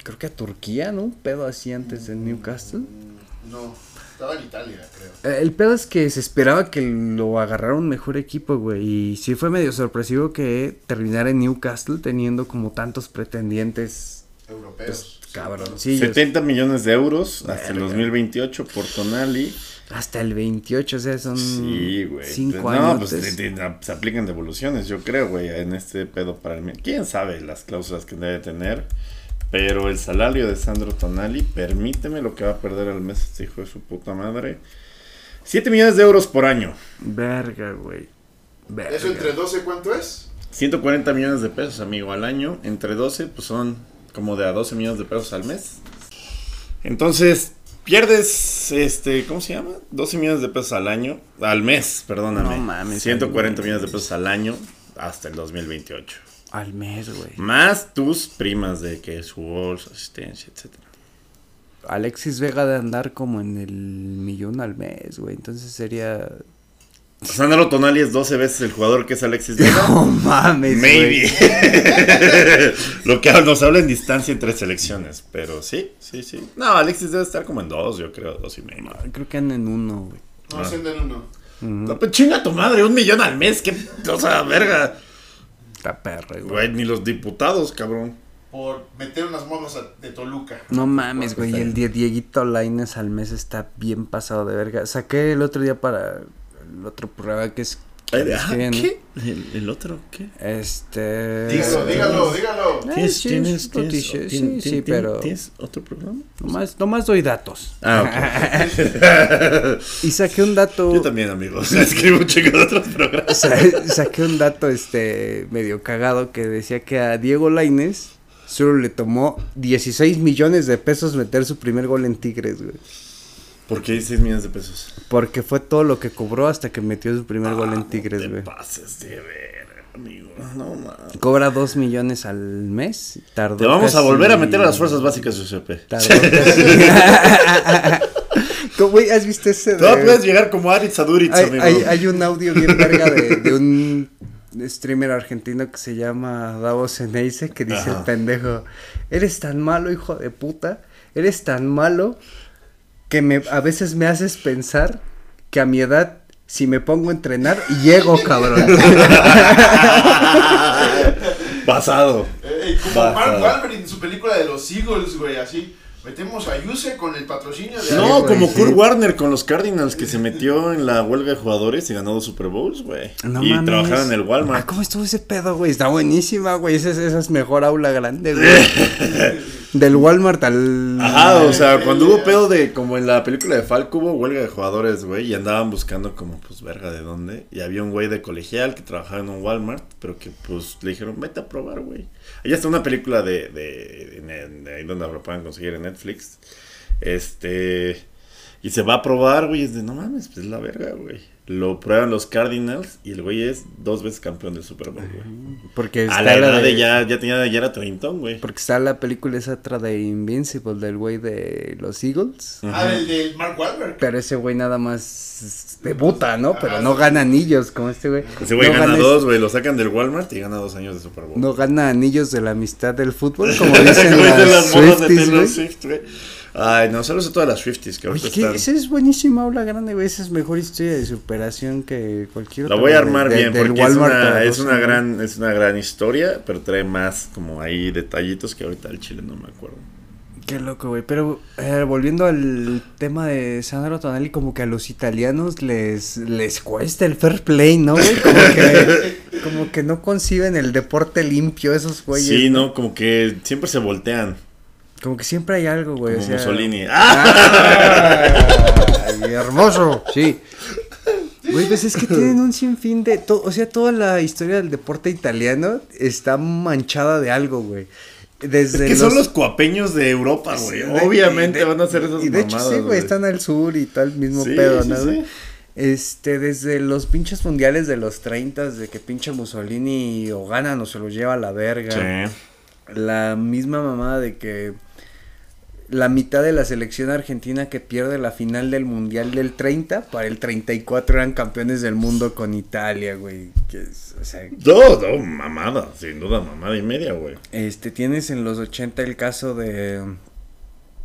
Creo que a Turquía, ¿no? Un pedo así antes de Newcastle. Mm, No, estaba en Italia, creo. Eh, El pedo es que se esperaba que lo agarrara un mejor equipo, güey. Y sí fue medio sorpresivo que terminara en Newcastle teniendo como tantos pretendientes Europeos. Pues, cabroncillos. 70 millones de euros hasta el Verga. 2028 por Tonali. Hasta el 28, o sea, son Sí, güey. cinco no, años. pues te- te- se aplican devoluciones, yo creo, güey, en este pedo para el... ¿Quién sabe las cláusulas que debe tener? Pero el salario de Sandro Tonali, permíteme lo que va a perder al mes este hijo de su puta madre. 7 millones de euros por año. Verga, güey. Verga. ¿Eso entre 12 cuánto es? 140 millones de pesos, amigo, al año. Entre 12, pues son como de a 12 millones de pesos al mes. Entonces, pierdes, este, ¿cómo se llama? 12 millones de pesos al año. Al mes, perdóname. No mames, 140 al millones de pesos al año hasta el 2028. Al mes, güey. Más tus primas de que es su bolsa, asistencia, etcétera. Alexis Vega de andar como en el millón al mes, güey. Entonces sería. Sandro Tonali es 12 veces el jugador que es Alexis Vega. No mames, Maybe. Lo que nos habla en distancia entre selecciones. Pero sí, sí, sí. No, Alexis debe estar como en dos, yo creo, dos y medio. Creo que anda en uno, güey. No, Ah. ascienden uno. No, pues chinga tu madre, un millón al mes, qué o sea, verga. Está perro, güey. Güey, ni los diputados, cabrón. Por meter unas morras de Toluca. No mames, güey. El Die- Dieguito Laines al mes está bien pasado de verga. Saqué el otro día para el otro programa que es. Ah. ¿Qué? ¿El, el otro qué? Este. Dígalo, dígalo, dígalo. Eh, sí, es un noticia, sí, sí, pero- ¿Tienes otro programa? Nomás, nomás doy datos. Ah, Y saqué un dato. Yo también, amigos. Escribo un chico de otros programas. Sa- saqué un dato este medio cagado que decía que a Diego Laines solo le tomó 16 millones de pesos meter su primer gol en Tigres, güey. ¿Por qué 6 millones de pesos? Porque fue todo lo que cobró hasta que metió su primer gol en Tigres, Ah, Te güey. pases de ver, amigo. No mames. Cobra 2 millones al mes. Tardó Te vamos a volver a meter a las fuerzas básicas de UCP. Tardó casi- ¿Cómo, güey, ¿Has visto ese? De- puedes llegar como Aritz Aduritz, hay, amigo. hay, hay un audio bien verga de, de un streamer argentino que se llama Davos Eneise que dice Ajá. el pendejo, eres tan malo, hijo de puta, eres tan malo que me, a veces me haces pensar que a mi edad, si me pongo a entrenar, llego, cabrón. Pasado. Eh, como. Mark Wahlberg en su película de los Eagles, güey, así. Metemos a Yuse con el patrocinio de No, güey, como sí. Kurt Warner con los Cardinals que se metió en la huelga de jugadores y ganó dos Super Bowls, güey. No y mames. trabajaron en el Ah, Walmart. ¿cómo estuvo ese pedo, güey? Está buenísima, güey. Esa, es- esa es mejor aula grande, güey. Del Walmart al. Ajá, o sea, cuando hubo pedo de, como en la película de Falco, hubo huelga de jugadores, güey, y andaban buscando como, pues, verga, ¿de dónde? Y había un güey de colegial que trabajaba en un Walmart, pero que, pues, le dijeron, vete a probar, güey. Allá está una película de, de, ahí donde lo puedan conseguir en Netflix, este, y se va a probar, güey, es de, no mames, pues, es la verga, güey. Lo prueban los Cardinals y el güey es dos veces campeón del Super Bowl, güey. Porque A está la la edad de de- ya, ya tenía, ya era treintón, güey. Porque está la película esa otra de Invincible, del güey de los Eagles. Ah, el de Mark Wahlberg. Pero ese güey nada más debuta, ¿no? Pero Ajá, no gana anillos como este güey. Ese güey no gana dos, güey, lo sacan del Walmart y gana dos años de Super Bowl. No gana anillos de la amistad del fútbol, como dicen Güey, de las las morras de Swifties, Taylor güey. Swift, güey. Ay, no, saludos a todas las Swifties que ahorita Oye, están. esa es buenísima aula grande, güey. Esa es mejor historia de superación que cualquier La otra. voy a armar de- bien porque es una, es una gran es una gran historia, pero trae más como ahí detallitos que ahorita el chile no me acuerdo. Qué loco, güey. Pero eh, volviendo al tema de Sandro Tonali, como que a los italianos les, les cuesta el fair play, ¿no, güey? Como que, como que no conciben el deporte limpio esos güeyes. sí, no, como que siempre se voltean, Como que siempre hay algo, güey. como o sea- Mussolini. ¡Ah! Ay, hermoso, sí. Güey, pues es que tienen un sinfín de... o sea, toda la historia del deporte italiano está manchada de algo, güey. Desde Es que son los cuapeños de Europa, Sí, güey. de- Obviamente de- van a hacer esas Y de hecho mamadas, sí, güey, están al sur y tal, mismo Sí, pedo, sí, ¿no? sí. Este, desde los pinches mundiales de los 30 de que pinche Mussolini o gana o se lo lleva a la verga. Sí. La misma mamada de que la mitad de la selección argentina que pierde la final del mundial del 30, para el 34 eran campeones del mundo con Italia, güey. Que es, o sea, No, no, mamada, sin duda, mamada y media, güey. este, tienes en los 80 el caso de...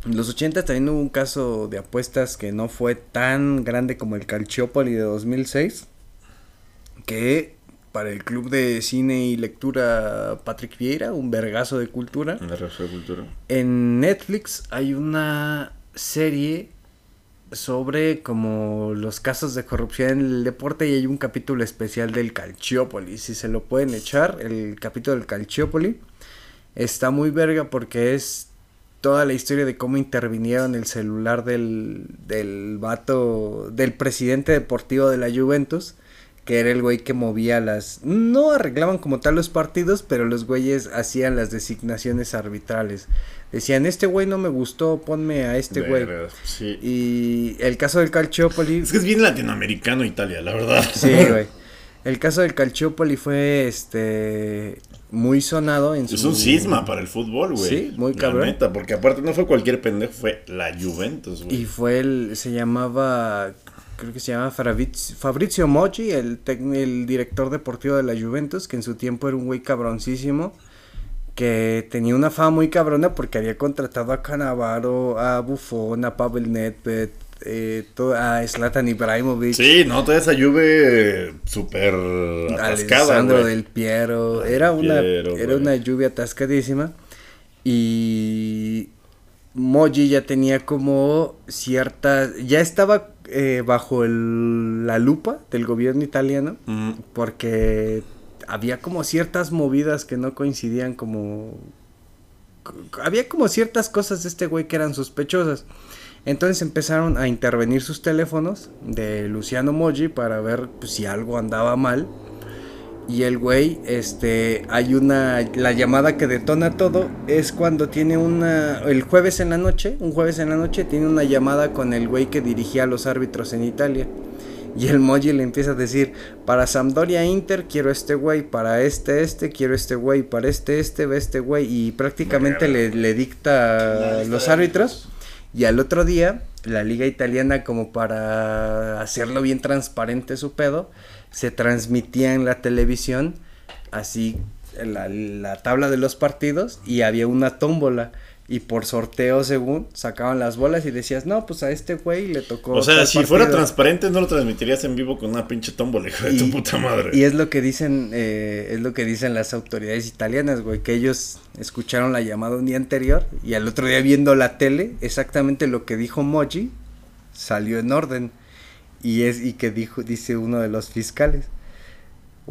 En los 80 también hubo un caso de apuestas que no fue tan grande como el Calciopoli de 2006. Que para el club de cine y lectura Patrick Vieira, un vergazo de cultura. En la Real Cultura. En Netflix hay una serie sobre como los casos de corrupción en el deporte y hay un capítulo especial del Calciopoli. Si se lo pueden echar, el capítulo del Calciopoli está muy verga porque es toda la historia de cómo intervinieron el celular del, del vato, del presidente deportivo de la Juventus, que era el güey que movía las... No arreglaban como tal los partidos, pero los güeyes hacían las designaciones arbitrales. Decían, este güey no me gustó, ponme a este güey. Sí. Y el caso del Calciopoli... Es que es bien latinoamericano Italia, la verdad. Sí, güey. El caso del Calciopoli fue este muy sonado en su Es un cisma para el fútbol, güey. Sí, muy La cabrón. neta, porque aparte no fue cualquier pendejo, fue la Juventus, güey. Y fue el se llamaba creo que se llama Fabrizio, Moggi, el el director deportivo de la Juventus, que en su tiempo era un güey cabroncísimo que tenía una fama muy cabrona porque había contratado a Cannavaro, a Buffon, a Pavel Nedved, eh, a Zlatan Ibrahimovic. Sí, no, toda esa lluvia súper atascada, Alessandro del Piero. Era una, Piero, era una lluvia atascadísima. Y Moji ya tenía como cierta. Ya estaba eh, bajo el- la lupa del gobierno italiano. Mm, Porque había como ciertas movidas que no coincidían como. Había como ciertas cosas de este güey que eran sospechosas. Entonces empezaron a intervenir sus teléfonos de Luciano Moggi para ver pues, si algo andaba mal. Y el güey, este, hay una, la llamada que detona todo es cuando tiene una, el jueves en la noche, un jueves en la noche, tiene una llamada con el güey que dirigía a los árbitros en Italia. Y el Moji le empieza a decir, para Sampdoria Inter quiero este güey, para este este quiero este güey, para este este ve este güey. Y prácticamente le, le dicta los árbitros. Y al otro día, la liga italiana, como para hacerlo bien transparente su pedo, se transmitía en la televisión así la, la tabla de los partidos y había una tómbola Y por sorteo, según, sacaban las bolas y decías, no, pues a este güey le tocó. O sea, si fuera partido". transparente, no lo transmitirías en vivo con una pinche tómbola, hijo de tu puta madre. Y es lo que dicen, eh, es lo que dicen las autoridades italianas, güey, que ellos escucharon la llamada un día anterior y al otro día viendo la tele, exactamente lo que dijo Moji salió en orden. Y es, y que dijo, dice uno de los fiscales.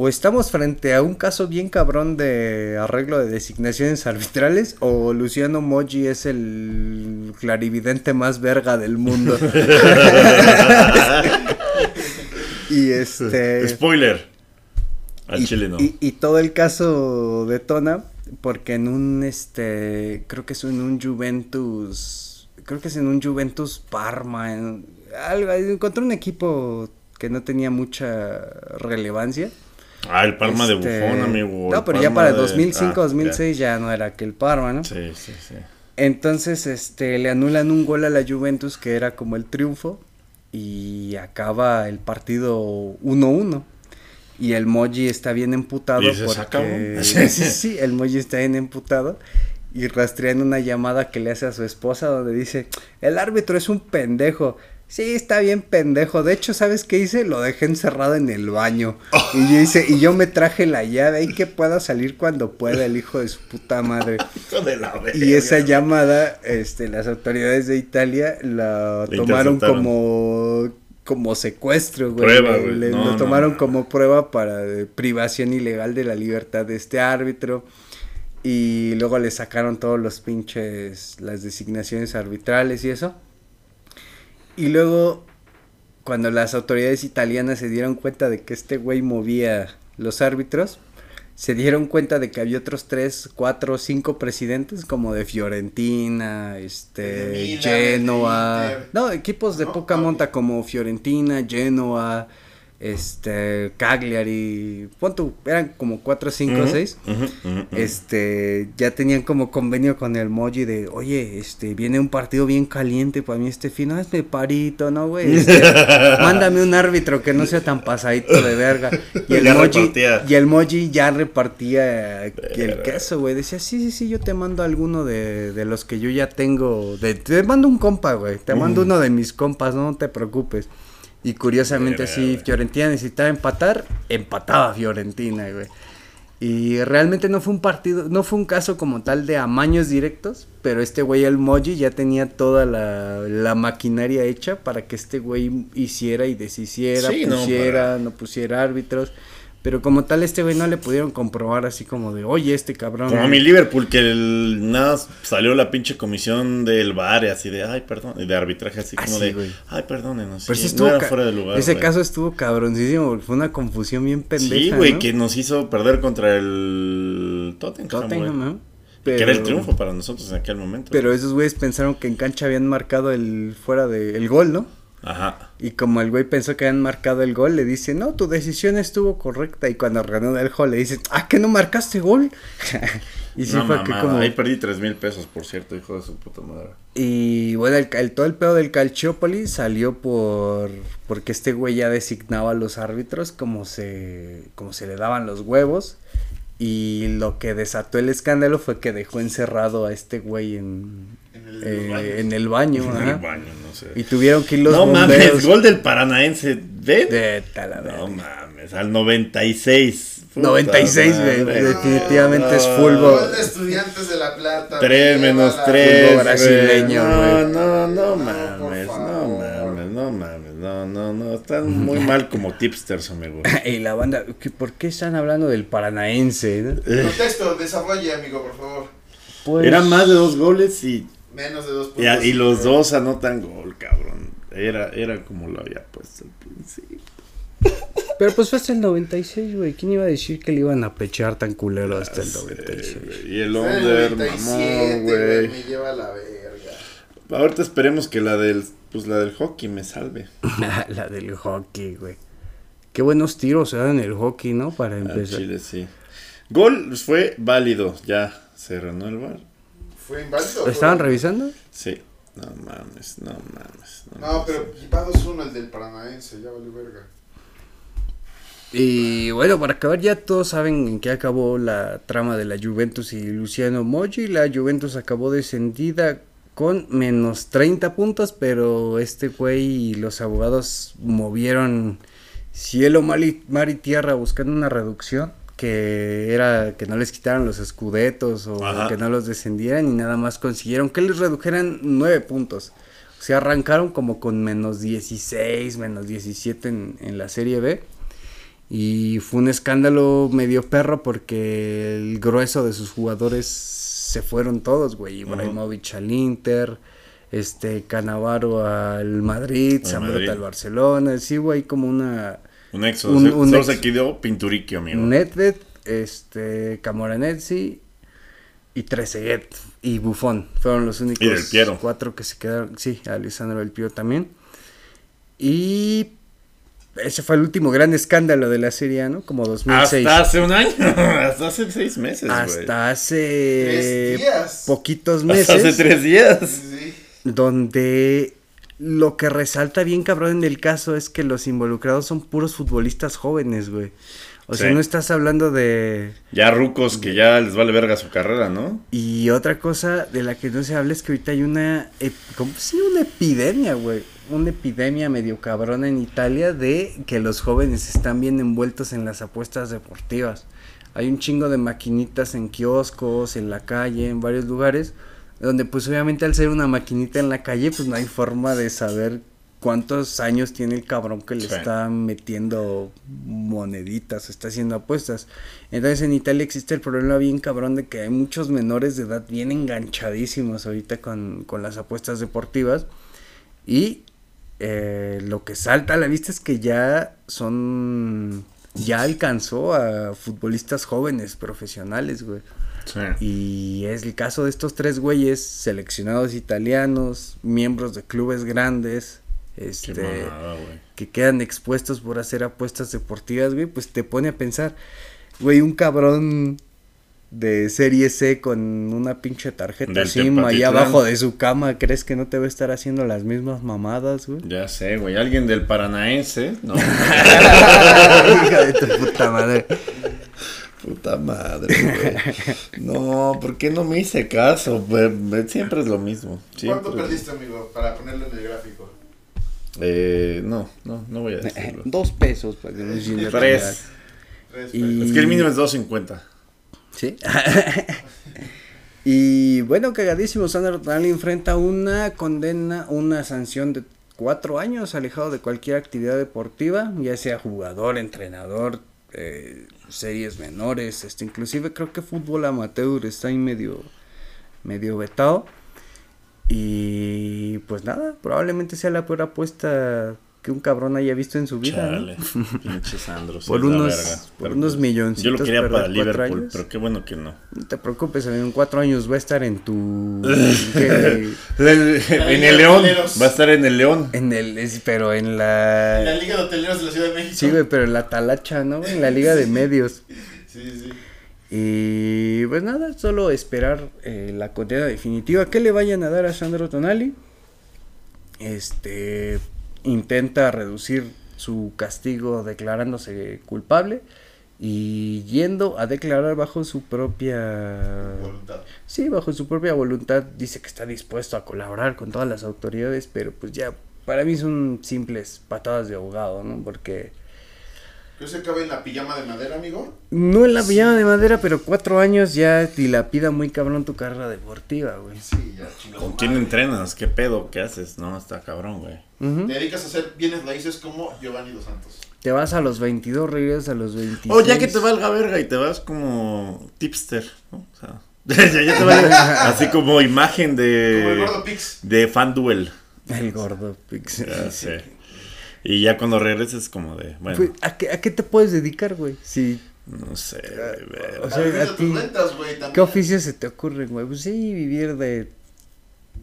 O estamos frente a un caso bien cabrón de arreglo de designaciones arbitrales, o Luciano Moji es el clarividente más verga del mundo. y este. Spoiler. Al y, chile no. y- y todo el caso detona porque en un este creo que es en un Juventus creo que es en un Juventus Parma en, algo encontré un equipo que no tenía mucha relevancia Ah, el Parma de Este, bufón, amigo. no el pero ya para de- 2005 ah, 2006 ya. no era aquel Parma no. Sí, sí, sí. entonces este le anulan un gol a la Juventus que era como el triunfo y acaba el partido 1-1 y el Moji está bien emputado Y dices, "Ah, porque cabrón". sí, sí, sí, el Moji está bien emputado y rastrean una llamada que le hace a su esposa donde dice, "El árbitro es un pendejo." Sí, está bien pendejo. De hecho, ¿sabes qué hice? Lo dejé encerrado en el baño. Y yo hice, y yo me traje la llave ahí que pueda salir cuando pueda el hijo de su puta madre. De la verga. Y esa llamada, este, las autoridades de Italia la tomaron como como secuestro, güey. Prueba, güey. le- No, lo no, tomaron no. como prueba para eh, privación ilegal de la libertad de este árbitro. Y luego le sacaron todos los pinches, las designaciones arbitrales y eso. Y luego, cuando las autoridades italianas se dieron cuenta de que este güey movía los árbitros, se dieron cuenta de que había otros tres, cuatro, cinco presidentes como de Fiorentina, este, Genoa, no, equipos de ¿No? poca monta como Fiorentina, Genoa, este, Cagliari, pon eran como cuatro, cinco, Ujú, seis. ujú, ujú, ujú. este ya tenían como convenio con el Moji de oye este viene un partido bien caliente para mí este fin hazme parito no güey Este, mándame un árbitro que no sea tan pasadito de verga y el Ya Moji repartía. y el Moji ya repartía el queso güey. Decía sí sí sí yo te mando alguno de, de los que yo ya tengo de, te mando un compa güey te mando uno de mis compas no te preocupes y curiosamente Verga, sí güey. Fiorentina necesitaba empatar empataba Fiorentina güey y realmente no fue un partido, no fue un caso como tal de amaños directos, pero este güey el Moji ya tenía toda la, la maquinaria hecha para que este güey hiciera y deshiciera, Sí, no, pusiera, para- no, pusiera árbitros. Pero como tal este güey no le pudieron comprobar así como de, oye, este cabrón. Como a mi Liverpool, que el, nada, salió la pinche comisión del bar y así de, ay, perdón, y de arbitraje así Ah, como de, güey. ay, perdónenos. Pero sí, sí estuvo no era fuera de lugar. ese güey". caso estuvo cabroncísimo, porque fue una confusión bien pendeja. Sí, güey, ¿no? que nos hizo perder contra el Tottenham, Tottenham, güey. ¿no? Que era el Pero- triunfo para nosotros en aquel momento. Pero esos güeyes pensaron que en cancha habían marcado el fuera de el gol, ¿no? Ajá. Y como el güey pensó que habían marcado el gol, le dice, no, tu decisión estuvo correcta. Y cuando reanuda el gol, le dice, ah, que no marcaste gol. y sí no, fue que como... Ahí perdí tres mil pesos, por cierto, hijo de su puta madre. Y bueno, el, el- todo el pedo del Calciopoli salió por... Porque este güey ya designaba a los árbitros como se, como se le daban los huevos. Y lo que desató el escándalo fue que dejó encerrado a este güey En el- eh, en el baño. En ajá. el baño, no sé. Y tuvieron que ir los no bomberos mames, gol del Paranaense. ¿Ven? de Talavera. No mames, al 96. Puta 96, güey, definitivamente es No. fútbol. Gol de estudiantes de la plata. Tres me menos lleva la- tres. Fútbol brasileño, güey. No, no, no No, mames, no mames, no mames, no, no, no. Están muy mal como tipsters, amigo. Y la banda, ¿qué- ¿por qué están hablando del paranaense? Contexto, desarrolle, amigo, por favor. Pues- Eran más de dos goles y, Menos de dos y, puntos. y los dos anotan gol, cabrón. Era, era como lo había puesto al principio. Pero pues fue hasta el 96, güey. ¿Quién iba a decir que le iban a pechar tan culero hasta el 96? Y el under, el 97, mamón, güey. güey. Me lleva la verga. Ahorita esperemos que la del, pues la del hockey me salve. la del hockey, güey. Qué buenos tiros se dan en el hockey, ¿no? Para empezar. Chile, sí. Gol pues, fue válido, ya se reanudó el bar. ¿Fue inválido? ¿Lo estaban revisando? Sí. No mames, no mames. No, pero va 2-1 el del Paranaense, ya valió verga. Y bueno, para acabar ya todos saben en qué acabó la trama de la Juventus y Luciano Moggi. La Juventus acabó descendida con menos 30 puntos, pero este güey y los abogados movieron cielo, mar y, mar y tierra buscando una reducción que era que no les quitaran los escudetos o Ajá. que no los descendieran y nada más consiguieron que les redujeran 9 puntos. O sea, arrancaron como con menos 16, menos 17 en, en la Serie B. Y fue un escándalo medio perro porque el grueso de sus jugadores se fueron todos, güey. Ibrahimovic al Inter, este Canavaro al Madrid, Madrid. al Barcelona. Sí, güey, como una... Un éxodo. Un- un solo ex- se quedó Pinturiquio, amigo. Nedved, este, Camoranesi y Trezeguet y Buffon. Fueron los únicos Y Del Piero. cuatro que se quedaron. Sí, Alessandro Del Piero también. Y ese fue el último gran escándalo de la serie, ¿no? Como 2006. Hasta hace un año. Hasta hace seis meses. Hasta hace Tres días. poquitos Hasta meses. hace tres días. Donde lo que resalta bien cabrón en el caso es que los involucrados son puros futbolistas jóvenes, güey. O sea, Sí. no estás hablando de... Ya rucos que ya les vale verga su carrera, ¿no? Y otra cosa de la que no se habla es que ahorita hay una... ¿Cómo llama? Una epidemia, güey. Una epidemia medio cabrona en Italia de que los jóvenes están bien envueltos en las apuestas deportivas. Hay un chingo de maquinitas en kioscos, en la calle, en varios lugares, donde pues obviamente al ser una maquinita en la calle pues no hay forma de saber cuántos años tiene el cabrón que le Sí. está metiendo moneditas, está haciendo apuestas. Entonces en Italia existe el problema bien cabrón de que hay muchos menores de edad bien enganchadísimos ahorita con, con las apuestas deportivas y eh, lo que salta a la vista es que ya son ya alcanzó a futbolistas jóvenes profesionales, güey. Sí. Y es el caso de estos tres güeyes, seleccionados italianos, miembros de clubes grandes, Qué este, mamada, que quedan expuestos por hacer apuestas deportivas, güey, pues te pone a pensar, güey, un cabrón de serie C con una pinche tarjeta SIM Tepatitlán. abajo de su cama, ¿crees que no te va a estar haciendo las mismas mamadas, güey? Ya sé, güey. Alguien del Paranaense. No. Hija de tu puta madre. Puta madre, güey. No, ¿por qué no me hice caso? Pues, Siempre es lo mismo. ¿Cuánto perdiste, amigo? Para ponerlo en el gráfico. Eh, no, no, no voy a decirlo. Dos pesos para que no tan Tres. Tres Y- pesos. Es que el mínimo es 2.50. Sí. y bueno, cagadísimo. Sandro Tonali enfrenta una condena, una sanción de cuatro años alejado de cualquier actividad deportiva, ya sea jugador, entrenador, eh, series menores, este, inclusive creo que fútbol amateur está ahí medio, medio vetado. Y pues nada, probablemente sea la peor apuesta que un cabrón haya visto en su vida. ¿no? Chale, pinche Sandro. sí Por unos- verga. por unos pues, milloncitos, Yo lo quería para Liverpool, años. pero qué bueno que no. No te preocupes, en cuatro años va a estar en tu... ¿qué? en el León. Va a estar en el León. En el, es- pero en La la... Liga de Hoteleros de la Ciudad de México. Sí, güey, pero en la talacha, ¿no? En la liga de medios. Sí, sí. Y pues nada, solo esperar eh, la condena definitiva que le vayan a dar a Sandro Tonali. Este intenta reducir su castigo declarándose culpable y yendo a declarar bajo su propia Voluntad. Sí, bajo su propia voluntad dice que está dispuesto a colaborar con todas las autoridades, pero pues ya para mí son simples patadas de ahogado, ¿no? Porque ¿Qué se cabe en la pijama de madera, amigo? no en la pijama de madera, pero cuatro años ya dilapida muy cabrón tu carrera deportiva, güey. Sí, ya chingó. ¿Con quién entrenas? ¿Qué pedo? ¿Qué haces? No, está cabrón, güey. Te dedicas a hacer bienes raíces como Giovanni Dos Santos. Te vas a los 22, regresas a los 26. O ya que te valga verga y te vas como tipster, ¿no? O sea, ya, ya te vale así como imagen Como el de, gordo Pix. de FanDuel. El gordo pix. Ya sé. Y ya cuando regreses como de, bueno, ¿a, qué, ¿A qué te puedes dedicar, güey? Si, no sé, güey, o sea, a tus ti- rentas, güey, también. ¿qué oficios se te ocurren, güey? Pues sí, vivir de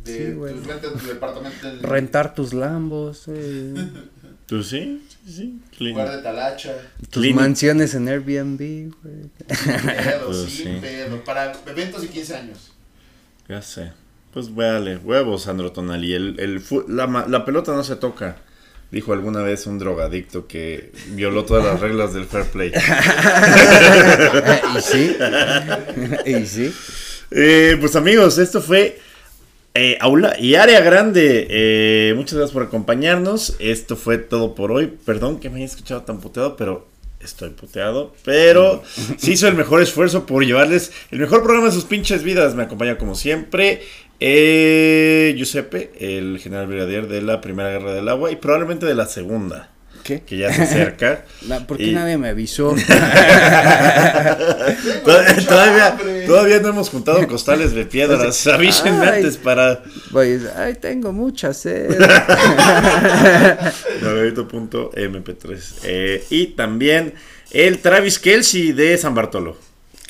De Sí, güey. rentar tus lambos, eh, ¿Tú sí? Sí, sí. Clean. lugar de talacha. tus mansiones en Airbnb, güey. Pedo, Pues sin sí. pedo. Para eventos y 15 años. Ya sé. Pues véale, huevos, Sandro Tonali. El, el la, ma- la pelota no se toca. Dijo alguna vez un drogadicto que violó todas las reglas del fair play. y sí. y sí. Eh, pues amigos, esto fue eh, Aula y Área Grande. Eh, muchas gracias por acompañarnos. Esto fue todo por hoy. Perdón que me haya escuchado tan puteado, pero estoy puteado. Pero se hizo el mejor esfuerzo por llevarles el mejor programa de sus pinches vidas. Me acompaña como siempre. Eh, Giuseppe, el general brigadier de la Primera Guerra del Agua y probablemente de la Segunda, ¿Qué? que ya se acerca. ¿Por qué Y- nadie me avisó? Todavía, no hemos juntado costales de piedras. Ay. antes para Pues, ay, tengo mucha sed. Naveguito.mp3. Eh, y también el Travis Kelsey de San Bartolo.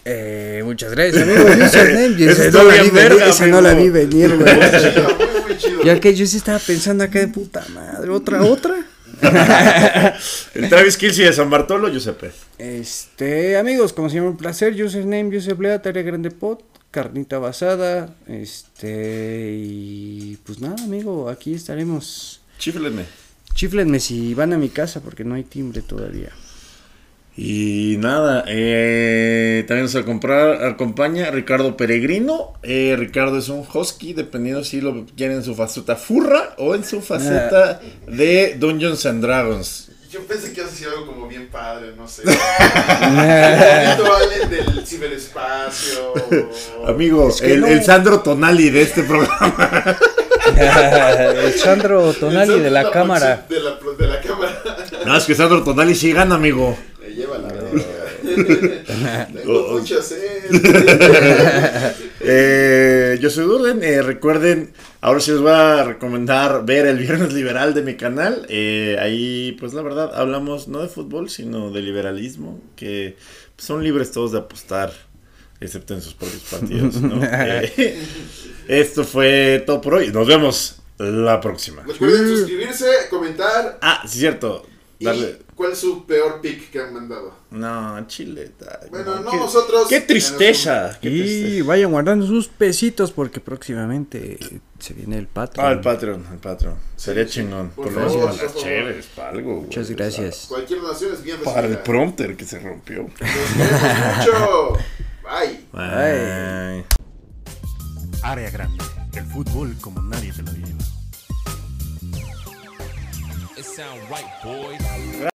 Eh, muchas gracias, amigo. Username, no la vi venir, verga, esa no la vi venir, güey. Muy chido, muy, muy chido. Ya que yo sí estaba pensando acá de puta madre, otra, otra. El Travis Kelsey de San Bartolo, Giuseppe. Este, amigos, como siempre, un placer. Username, Lea, Tarea Grande Pot, carnita basada. Este, y pues nada, amigo, aquí estaremos. Chiflenme. Chiflenme si van a mi casa porque no hay timbre todavía. Y nada, eh, también nos acompaña Ricardo Peregrino. Eh, Ricardo es un husky, dependiendo si lo quieren en su faceta furra o en su faceta de Dungeons and Dragons. Yo pensé que ibas a decir algo como bien padre, no sé. El del ciberespacio. o- Amigo, Es que el, no. el Sandro Tonali de este programa. El Sandro Tonali El de la cámara. De la, pro- de la cámara. No, es que Sandro Tonali sí gana, amigo. Me lleva la verga. Tengo Oh. mucha sed. Eh, yo soy Durden. eh, recuerden, ahora sí les voy a recomendar ver el Viernes Liberal de mi canal. Eh, ahí, pues la verdad, hablamos no de fútbol, sino de liberalismo. Que pues, son libres todos de apostar, excepto en sus propios partidos. ¿no? Eh, esto fue todo por hoy. Nos vemos la próxima. Recuerden suscribirse, comentar. Ah, sí, cierto. Darle. ¿Y cuál es su peor pick que han mandado? No, Chile. ay, Bueno, no qué- nosotros. Qué tristeza. qué Y tristeza. vayan guardando sus pesitos porque próximamente se viene el Patreon. Ah, el Patreon, el Patreon. Sería chingón. Por Por lo menos favor, por las chéveres, para algo. güey. Muchas gracias. Cualquier donación es bien Para el prompter que se rompió. Nos mucho. Bye. Bye. Área grande. El fútbol como nadie te lo lleva. It sound right, boys.